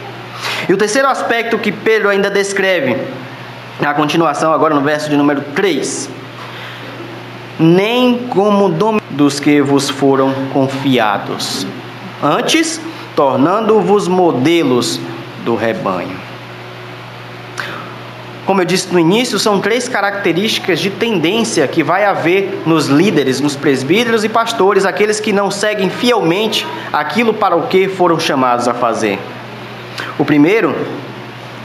E o terceiro aspecto que Pedro ainda descreve, na continuação, agora no verso de número 3: Nem como dom dos que vos foram confiados, antes tornando-vos modelos do rebanho. Como eu disse no início, são três características de tendência que vai haver nos líderes, nos presbíteros e pastores, aqueles que não seguem fielmente aquilo para o que foram chamados a fazer. O primeiro,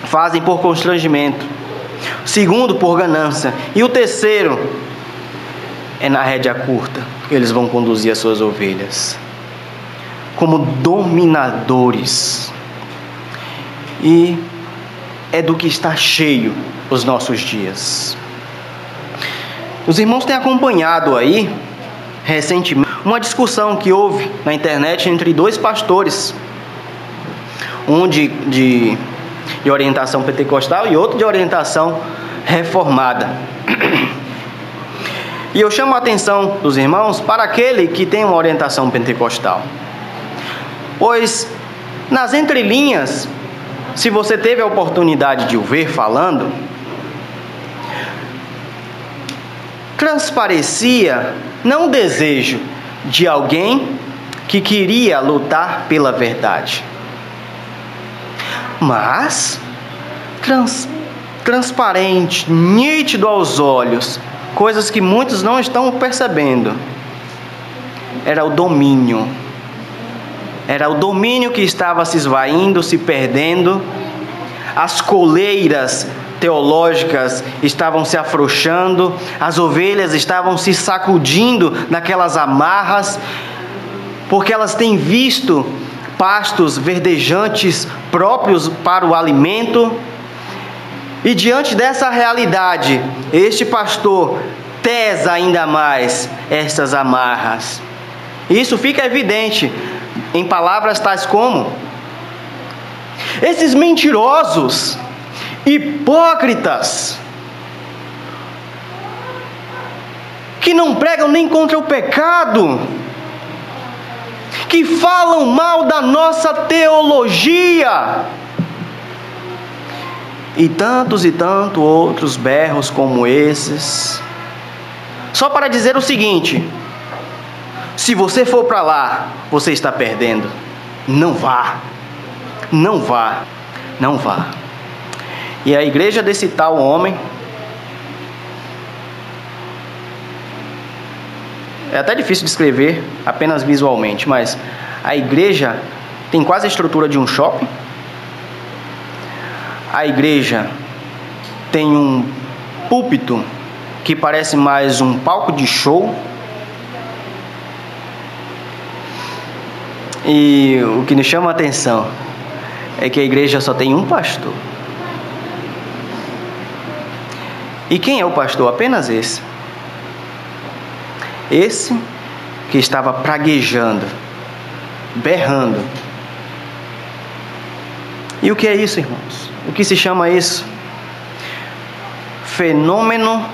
fazem por constrangimento. O segundo, por ganância. E o terceiro, é na rédea curta. Eles vão conduzir as suas ovelhas como dominadores. E é do que está cheio os nossos dias. Os irmãos têm acompanhado aí recentemente uma discussão que houve na internet entre dois pastores, um de, de, de orientação pentecostal e outro de orientação reformada. E eu chamo a atenção dos irmãos para aquele que tem uma orientação pentecostal. Pois nas entrelinhas, se você teve a oportunidade de o ver falando, transparecia não o desejo de alguém que queria lutar pela verdade, mas trans, transparente, nítido aos olhos, coisas que muitos não estão percebendo. Era o domínio. Era o domínio que estava se esvaindo, se perdendo. As coleiras teológicas estavam se afrouxando, as ovelhas estavam se sacudindo daquelas amarras, porque elas têm visto pastos verdejantes próprios para o alimento, e diante dessa realidade, este pastor tesa ainda mais estas amarras. Isso fica evidente em palavras tais como: esses mentirosos, hipócritas, que não pregam nem contra o pecado, que falam mal da nossa teologia, e tantos e tantos outros berros como esses. Só para dizer o seguinte: se você for para lá, você está perdendo. Não vá. Não vá. Não vá. E a igreja desse tal homem é até difícil de escrever apenas visualmente, mas a igreja tem quase a estrutura de um shopping a igreja tem um púlpito que parece mais um palco de show. E o que nos chama a atenção é que a igreja só tem um pastor. E quem é o pastor? Apenas esse. Esse que estava praguejando, berrando. E o que é isso, irmãos? O que se chama isso? Fenômeno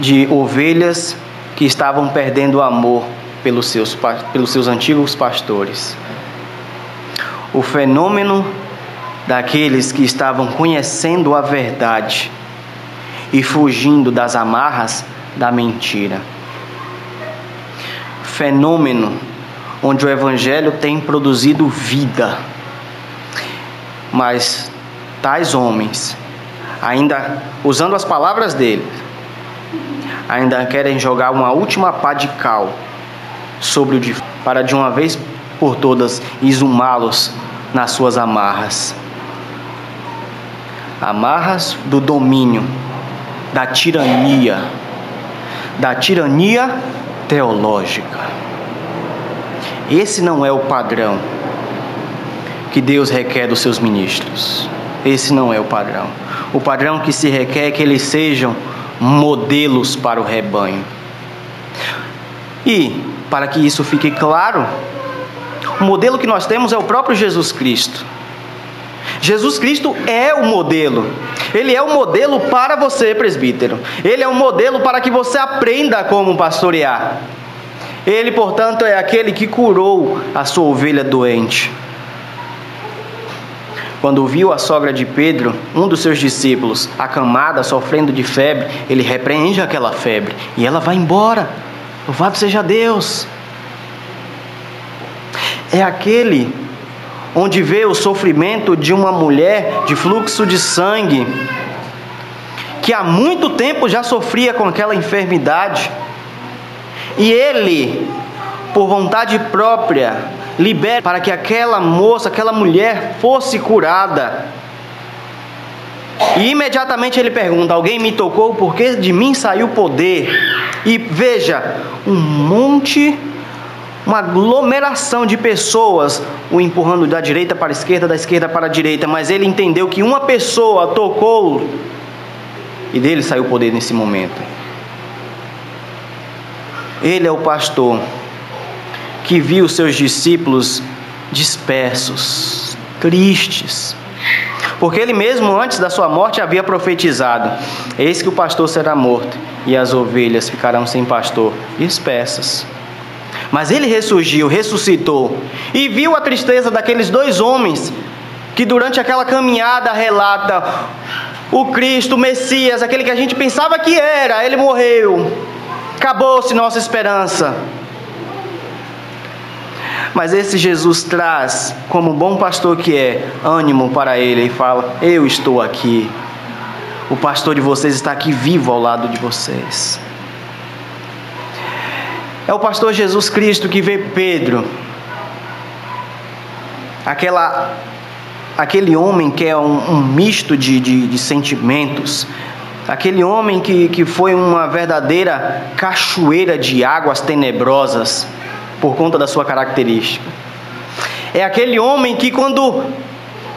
de ovelhas que estavam perdendo o amor pelos seus, pelos seus antigos pastores. O fenômeno daqueles que estavam conhecendo a verdade e fugindo das amarras da mentira. Fenômeno onde o Evangelho tem produzido vida mas tais homens, ainda usando as palavras dele, ainda querem jogar uma última pá de cal sobre o de para de uma vez por todas exumá-los nas suas amarras. Amarras do domínio, da tirania, da tirania teológica. Esse não é o padrão que Deus requer dos seus ministros. Esse não é o padrão. O padrão que se requer é que eles sejam modelos para o rebanho. E, para que isso fique claro, o modelo que nós temos é o próprio Jesus Cristo. Jesus Cristo é o modelo. Ele é o modelo para você, presbítero. Ele é o modelo para que você aprenda como pastorear. Ele, portanto, é aquele que curou a sua ovelha doente. Quando viu a sogra de Pedro, um dos seus discípulos, acamada, sofrendo de febre, ele repreende aquela febre e ela vai embora. Louvado seja Deus. É aquele onde vê o sofrimento de uma mulher de fluxo de sangue, que há muito tempo já sofria com aquela enfermidade, e ele, por vontade própria, libere para que aquela moça, aquela mulher fosse curada. E imediatamente ele pergunta: Alguém me tocou porque de mim saiu poder? E veja, um monte, uma aglomeração de pessoas o empurrando da direita para a esquerda, da esquerda para a direita. Mas ele entendeu que uma pessoa tocou e dele saiu poder nesse momento. Ele é o pastor que viu seus discípulos dispersos, tristes, porque ele mesmo antes da sua morte havia profetizado: Eis que o pastor será morto e as ovelhas ficarão sem pastor, dispersas. Mas ele ressurgiu, ressuscitou e viu a tristeza daqueles dois homens que durante aquela caminhada relata o Cristo, o Messias, aquele que a gente pensava que era, ele morreu. Acabou-se nossa esperança. Mas esse Jesus traz, como bom pastor que é, ânimo para ele e fala: Eu estou aqui. O pastor de vocês está aqui vivo ao lado de vocês. É o pastor Jesus Cristo que vê Pedro, aquela, aquele homem que é um, um misto de, de, de sentimentos, aquele homem que, que foi uma verdadeira cachoeira de águas tenebrosas por conta da sua característica. É aquele homem que, quando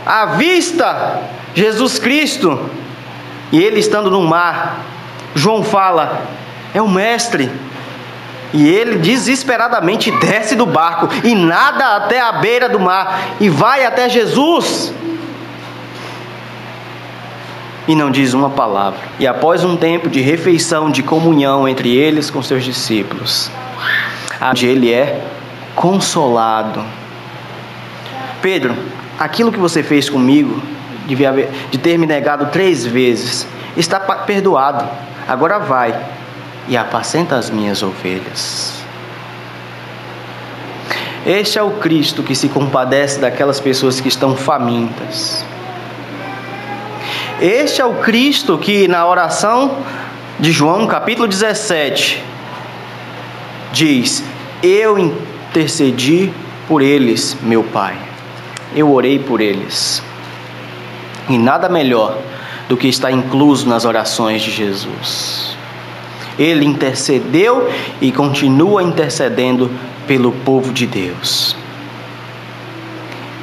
avista Jesus Cristo e ele estando no mar, João fala: é o Mestre. E ele desesperadamente desce do barco e nada até a beira do mar e vai até Jesus. E não diz uma palavra. E após um tempo de refeição, de comunhão entre eles com seus discípulos, onde ele é consolado. Pedro, aquilo que você fez comigo, de ter me negado três vezes, está perdoado. Agora vai e apacenta as minhas ovelhas. Este é o Cristo que se compadece daquelas pessoas que estão famintas. Este é o Cristo que na oração de João, capítulo 17, diz: Eu intercedi por eles, meu Pai. Eu orei por eles. E nada melhor do que está incluso nas orações de Jesus. Ele intercedeu e continua intercedendo pelo povo de Deus.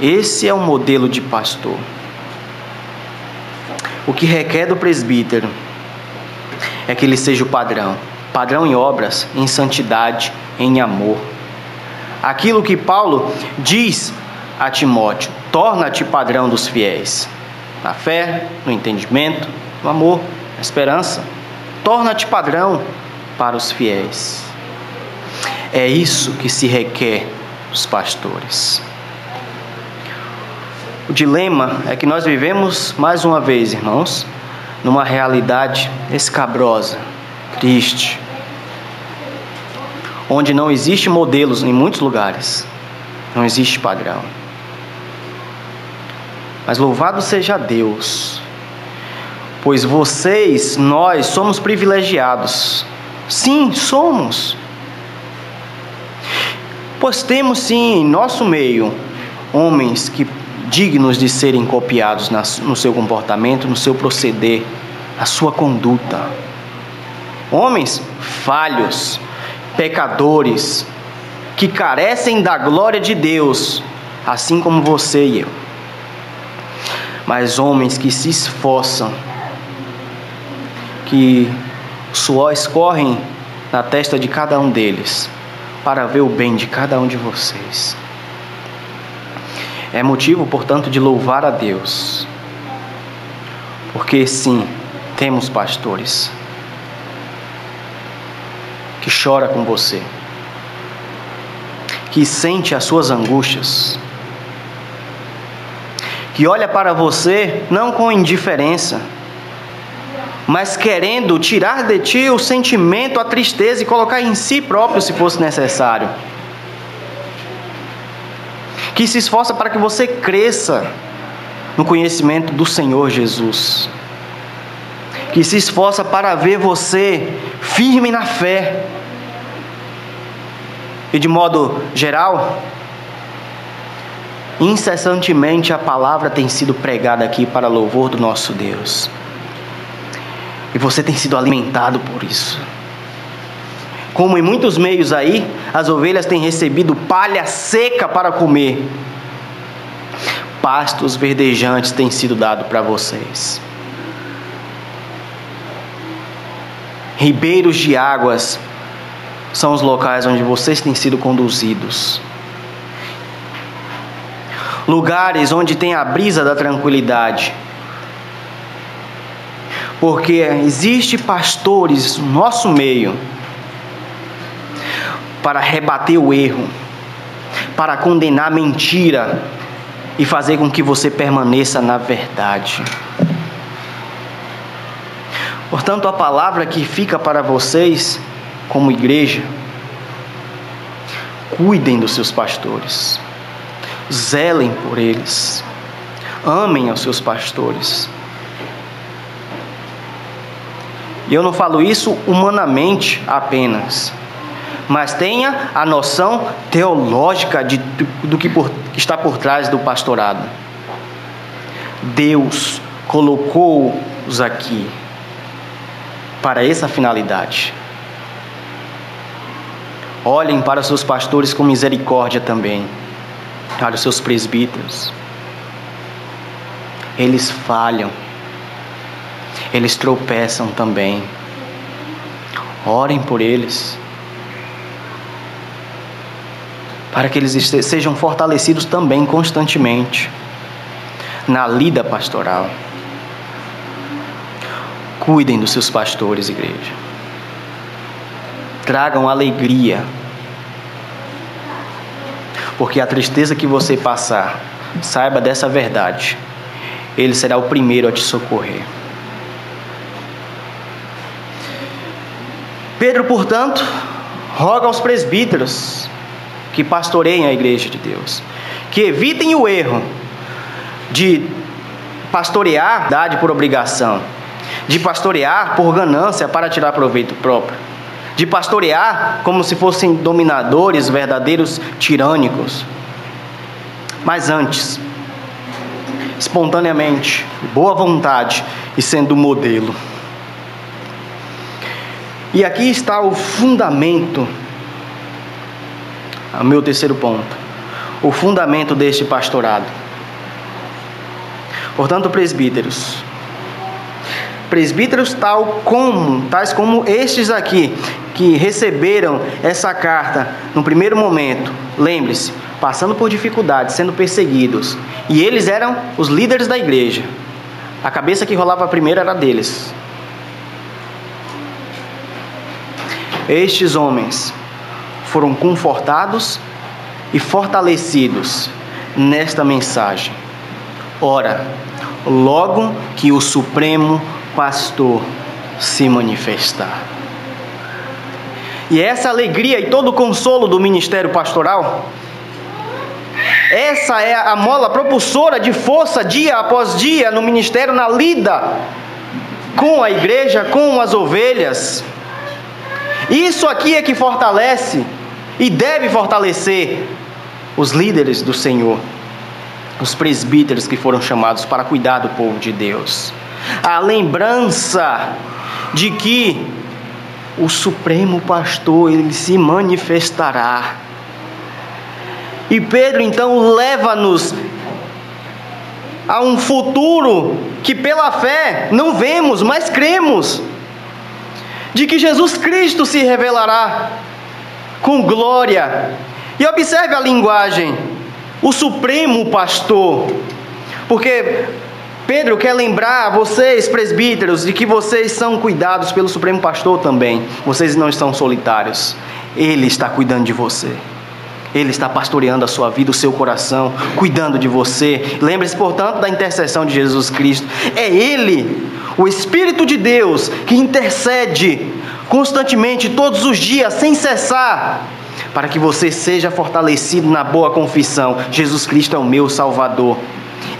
Esse é o modelo de pastor. O que requer do presbítero é que ele seja o padrão padrão em obras, em santidade, em amor. Aquilo que Paulo diz a Timóteo: torna-te padrão dos fiéis, na fé, no entendimento, no amor, na esperança. Torna-te padrão para os fiéis. É isso que se requer dos pastores. O dilema é que nós vivemos, mais uma vez, irmãos, numa realidade escabrosa, triste, onde não existe modelos em muitos lugares, não existe padrão. Mas louvado seja Deus, pois vocês, nós, somos privilegiados. Sim, somos. Pois temos sim em nosso meio homens que dignos de serem copiados no seu comportamento, no seu proceder, na sua conduta. Homens falhos, pecadores, que carecem da glória de Deus, assim como você e eu. Mas homens que se esforçam, que suor escorrem na testa de cada um deles, para ver o bem de cada um de vocês. É motivo, portanto, de louvar a Deus, porque sim, temos pastores que chora com você, que sente as suas angústias, que olha para você não com indiferença, mas querendo tirar de ti o sentimento, a tristeza e colocar em si próprio se fosse necessário. Que se esforça para que você cresça no conhecimento do Senhor Jesus. Que se esforça para ver você firme na fé, e de modo geral, incessantemente a palavra tem sido pregada aqui para louvor do nosso Deus. E você tem sido alimentado por isso. Como em muitos meios aí, as ovelhas têm recebido palha seca para comer. Pastos verdejantes têm sido dado para vocês. Ribeiros de águas são os locais onde vocês têm sido conduzidos. Lugares onde tem a brisa da tranquilidade. Porque existe pastores no nosso meio para rebater o erro, para condenar a mentira e fazer com que você permaneça na verdade. Portanto, a palavra que fica para vocês, como igreja, cuidem dos seus pastores, zelem por eles, amem os seus pastores. E eu não falo isso humanamente apenas, mas tenha a noção teológica de, do que, por, está por trás do pastorado. Deus colocou-os aqui para essa finalidade. Olhem para os seus pastores com misericórdia também, para os seus presbíteros. Eles falham, eles tropeçam também. Orem por eles. para que eles sejam fortalecidos também constantemente na lida pastoral. Cuidem dos seus pastores, igreja. Tragam alegria. Porque a tristeza que você passar, saiba dessa verdade. Ele será o primeiro a te socorrer. Pedro, portanto, roga aos presbíteros que pastoreiem a igreja de Deus, que evitem o erro de pastorear por obrigação, de pastorear por ganância para tirar proveito próprio, de pastorear como se fossem dominadores verdadeiros tirânicos. Mas antes, espontaneamente, boa vontade e sendo modelo. E aqui está o fundamento o meu terceiro ponto. O fundamento deste pastorado. Portanto, presbíteros. Presbíteros tal como, tais como estes aqui, que receberam essa carta no primeiro momento, lembre-se, passando por dificuldades, sendo perseguidos, e eles eram os líderes da igreja. A cabeça que rolava primeiro era deles. Estes homens foram confortados e fortalecidos nesta mensagem. Ora, logo que o Supremo Pastor se manifestar. E essa alegria e todo o consolo do ministério pastoral, essa é a mola propulsora de força dia após dia no ministério, na lida com a igreja, com as ovelhas. Isso aqui é que fortalece e deve fortalecer os líderes do Senhor, os presbíteros que foram chamados para cuidar do povo de Deus. A lembrança de que o Supremo Pastor ele se manifestará. E Pedro então leva-nos a um futuro que pela fé não vemos, mas cremos, de que Jesus Cristo se revelará com glória. E observe a linguagem, o supremo pastor. Porque Pedro quer lembrar vocês, presbíteros, de que vocês são cuidados pelo supremo pastor também. Vocês não estão solitários. Ele está cuidando de você. Ele está pastoreando a sua vida, o seu coração, cuidando de você. Lembre-se, portanto, da intercessão de Jesus Cristo. É Ele, o Espírito de Deus, que intercede constantemente, todos os dias, sem cessar, para que você seja fortalecido na boa confissão: Jesus Cristo é o meu Salvador.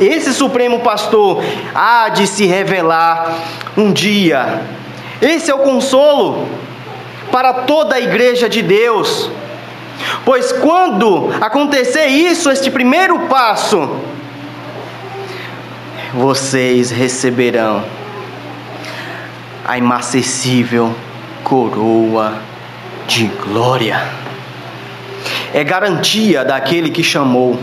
Esse Supremo Pastor há de se revelar um dia. Esse é o consolo para toda a igreja de Deus. Pois quando acontecer isso, este primeiro passo, vocês receberão a inacessível coroa de glória. É garantia daquele que chamou,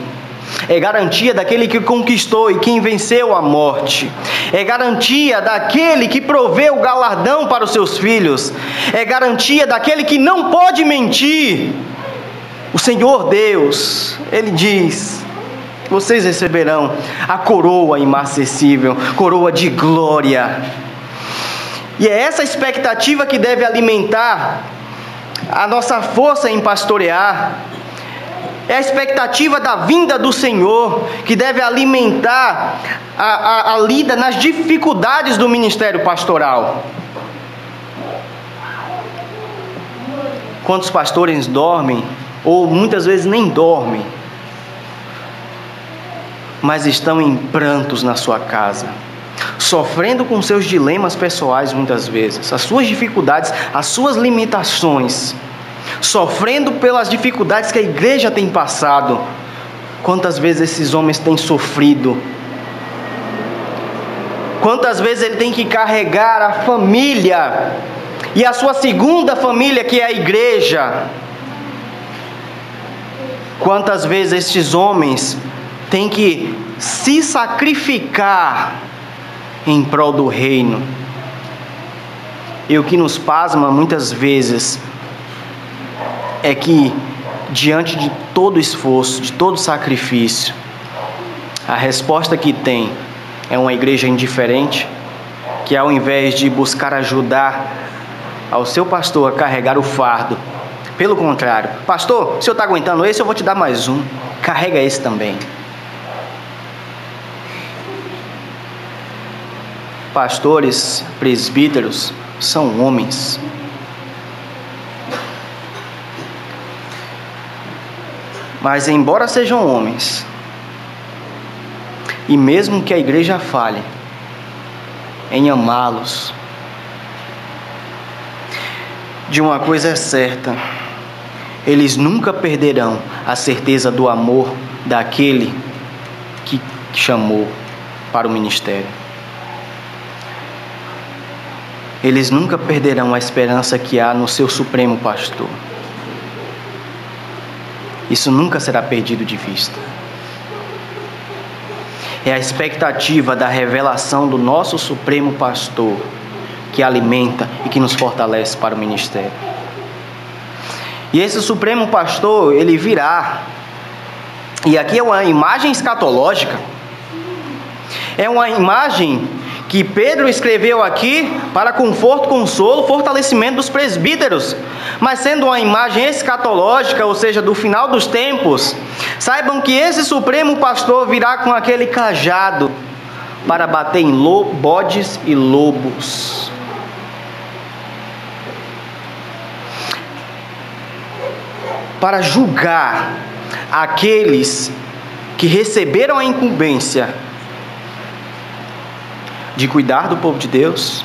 É garantia daquele que conquistou e quem venceu a morte. É garantia daquele que provê o galardão para os seus filhos. É garantia daquele que não pode mentir. O Senhor Deus, Ele diz: vocês receberão a coroa imacessível, coroa de glória. E é essa expectativa que deve alimentar a nossa força em pastorear. É a expectativa da vinda do Senhor que deve alimentar a, a, a lida nas dificuldades do ministério pastoral. Quantos pastores dormem, ou muitas vezes nem dormem, mas estão em prantos na sua casa, sofrendo com seus dilemas pessoais muitas vezes, as suas dificuldades, as suas limitações, sofrendo pelas dificuldades que a igreja tem passado. Quantas vezes esses homens têm sofrido? Quantas vezes ele tem que carregar a família e a sua segunda família, que é a igreja? Quantas vezes estes homens tem que se sacrificar em prol do reino. E o que nos pasma muitas vezes é que, diante de todo esforço, de todo sacrifício, a resposta que tem é uma igreja indiferente, que ao invés de buscar ajudar ao seu pastor a carregar o fardo, pelo contrário, pastor, se eu está aguentando esse, eu vou te dar mais um, carrega esse também. Pastores, presbíteros são homens. Mas, embora sejam homens, e mesmo que a igreja falhe em amá-los, de uma coisa é certa, eles nunca perderão a certeza do amor daquele que chamou para o ministério. eles nunca perderão a esperança que há no seu Supremo Pastor. Isso nunca será perdido de vista. É a expectativa da revelação do nosso Supremo Pastor que alimenta e que nos fortalece para o ministério. E esse Supremo Pastor, ele virá. E aqui é uma imagem escatológica. É uma imagem que Pedro escreveu aqui para conforto, consolo, fortalecimento dos presbíteros, mas sendo uma imagem escatológica, ou seja, do final dos tempos, saibam que esse supremo pastor virá com aquele cajado para bater em bodes e lobos. Para julgar aqueles que receberam a incumbência de cuidar do povo de Deus,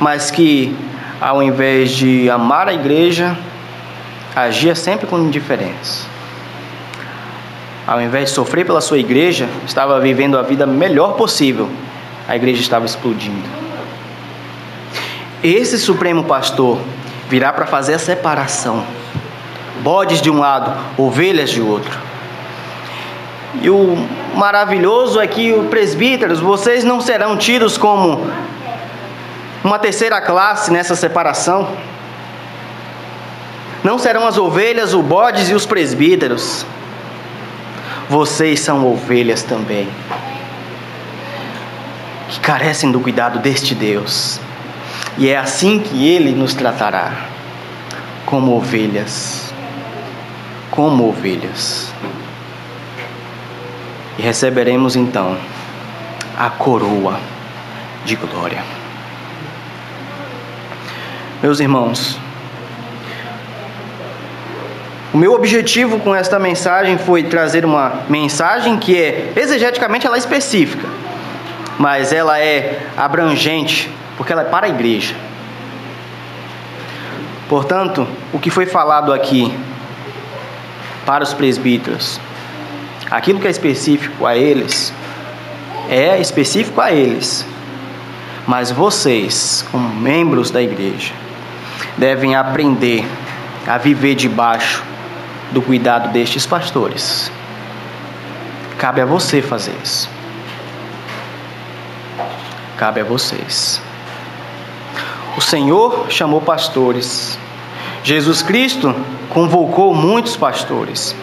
mas que ao invés de amar a igreja, agia sempre com indiferença. Ao invés de sofrer pela sua igreja, estava vivendo a vida melhor possível. A igreja estava explodindo. Esse supremo pastor virá para fazer a separação. Bodes de um lado, ovelhas de outro. E o maravilhoso é que os presbíteros, vocês não serão tidos como uma terceira classe nessa separação. Não serão as ovelhas, os bodes e os presbíteros. Vocês são ovelhas também, que carecem do cuidado deste Deus. E é assim que ele nos tratará, como ovelhas. Como ovelhas e receberemos então a coroa de glória. Meus irmãos, o meu objetivo com esta mensagem foi trazer uma mensagem que é exegeticamente ela é específica, mas ela é abrangente, porque ela é para a igreja. Portanto, o que foi falado aqui para os presbíteros, Aquilo que é específico a eles é específico a eles. Mas vocês, como membros da igreja, devem aprender a viver debaixo do cuidado destes pastores. Cabe a você fazer isso. Cabe a vocês. O Senhor chamou pastores. Jesus Cristo convocou muitos pastores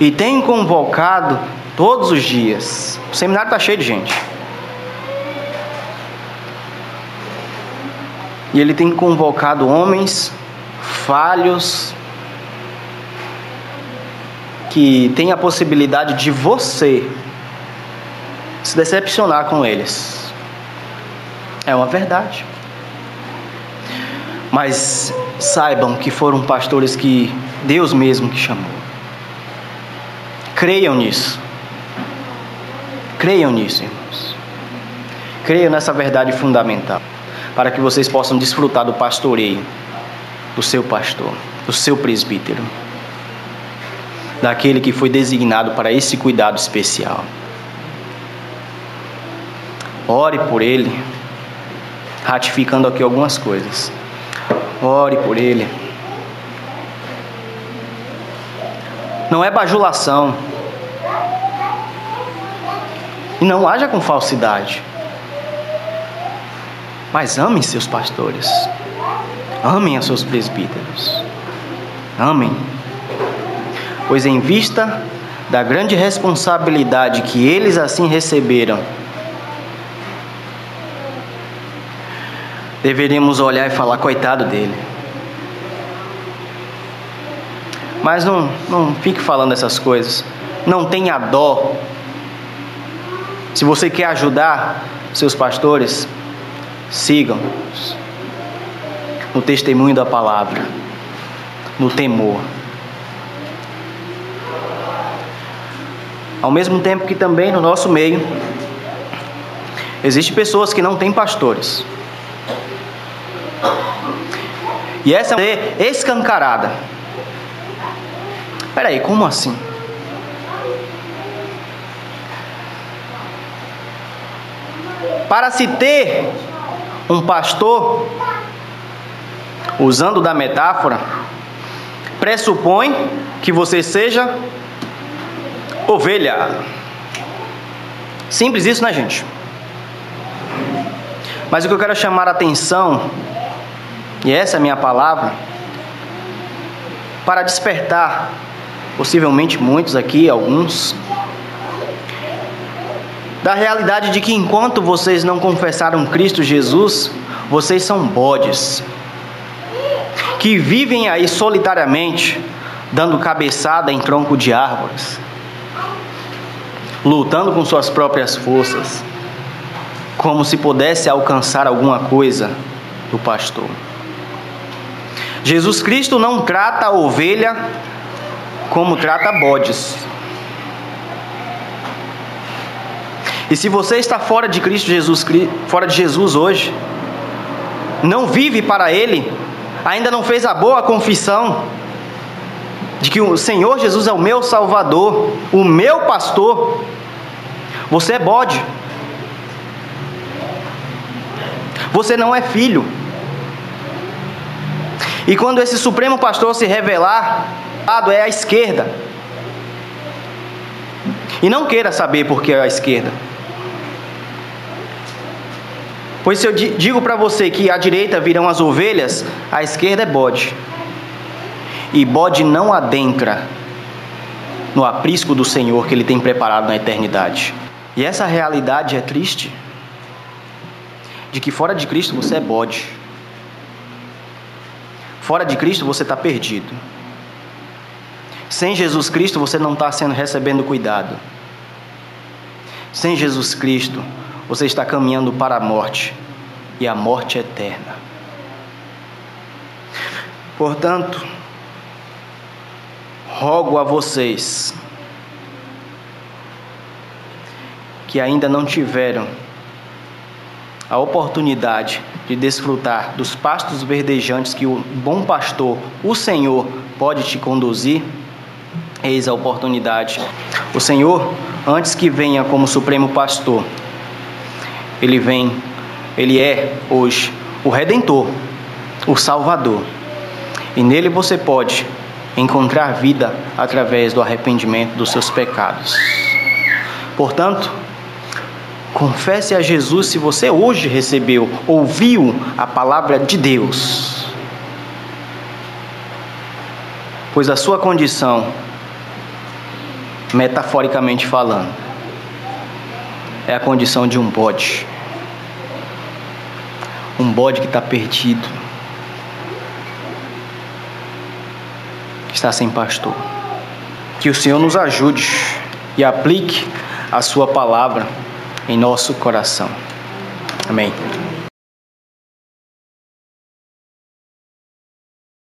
e tem convocado todos os dias. O seminário está cheio de gente. E ele tem convocado homens falhos que tem a possibilidade de você se decepcionar com eles. É uma verdade. Mas saibam que foram pastores que Deus mesmo que chamou. Creiam nisso. Creiam nisso, irmãos. Creiam nessa verdade fundamental, para que vocês possam desfrutar do pastoreio do seu pastor, do seu presbítero, daquele que foi designado para esse cuidado especial. Ore por ele, ratificando aqui algumas coisas. Ore por ele. Não é bajulação. E não haja com falsidade. Mas amem seus pastores. Amem seus presbíteros. Amem. Pois em vista da grande responsabilidade que eles assim receberam, deveríamos olhar e falar: coitado dele. Mas não, não fique falando essas coisas. Não tenha dó. Se você quer ajudar seus pastores, sigam-os no testemunho da palavra, no temor. Ao mesmo tempo que também no nosso meio existem pessoas que não têm pastores. E essa é escancarada. Peraí, como assim? Para se ter um pastor, usando da metáfora, pressupõe que você seja ovelha. Simples isso, né, gente? Mas o que eu quero chamar a atenção e essa é a minha palavra, para despertar, possivelmente muitos aqui, alguns, da realidade de que enquanto vocês não confessaram Cristo Jesus, vocês são bodes, que vivem aí solitariamente, dando cabeçada em tronco de árvores, lutando com suas próprias forças, como se pudesse alcançar alguma coisa do pastor. Jesus Cristo não trata a ovelha como trata bodes. E se você está fora de Cristo Jesus, fora de Jesus hoje, não vive para Ele, ainda não fez a boa confissão de que o Senhor Jesus é o meu Salvador, o meu pastor, você é bode. Você não é filho. E quando esse supremo pastor se revelar, lado é a esquerda. E não queira saber por que é a esquerda. Pois se eu digo para você que à direita virão as ovelhas, à esquerda é bode. E bode não adentra no aprisco do Senhor que ele tem preparado na eternidade. E essa realidade é triste. De que fora de Cristo você é bode. Fora de Cristo você está perdido. Sem Jesus Cristo você não está sendo recebendo cuidado. Sem Jesus Cristo você está caminhando para a morte e a morte eterna. Portanto, rogo a vocês que ainda não tiveram a oportunidade de desfrutar dos pastos verdejantes que o bom pastor, o Senhor, pode te conduzir, eis a oportunidade. O Senhor, antes que venha como supremo pastor, ele vem, ele é hoje o redentor, o salvador. E nele você pode encontrar vida através do arrependimento dos seus pecados. Portanto, confesse a Jesus se você hoje recebeu, ouviu a palavra de Deus. Pois a sua condição, metaforicamente falando, é a condição de um bode. Um bode que está perdido, que está sem pastor. Que o Senhor nos ajude e aplique a Sua palavra em nosso coração. Amém.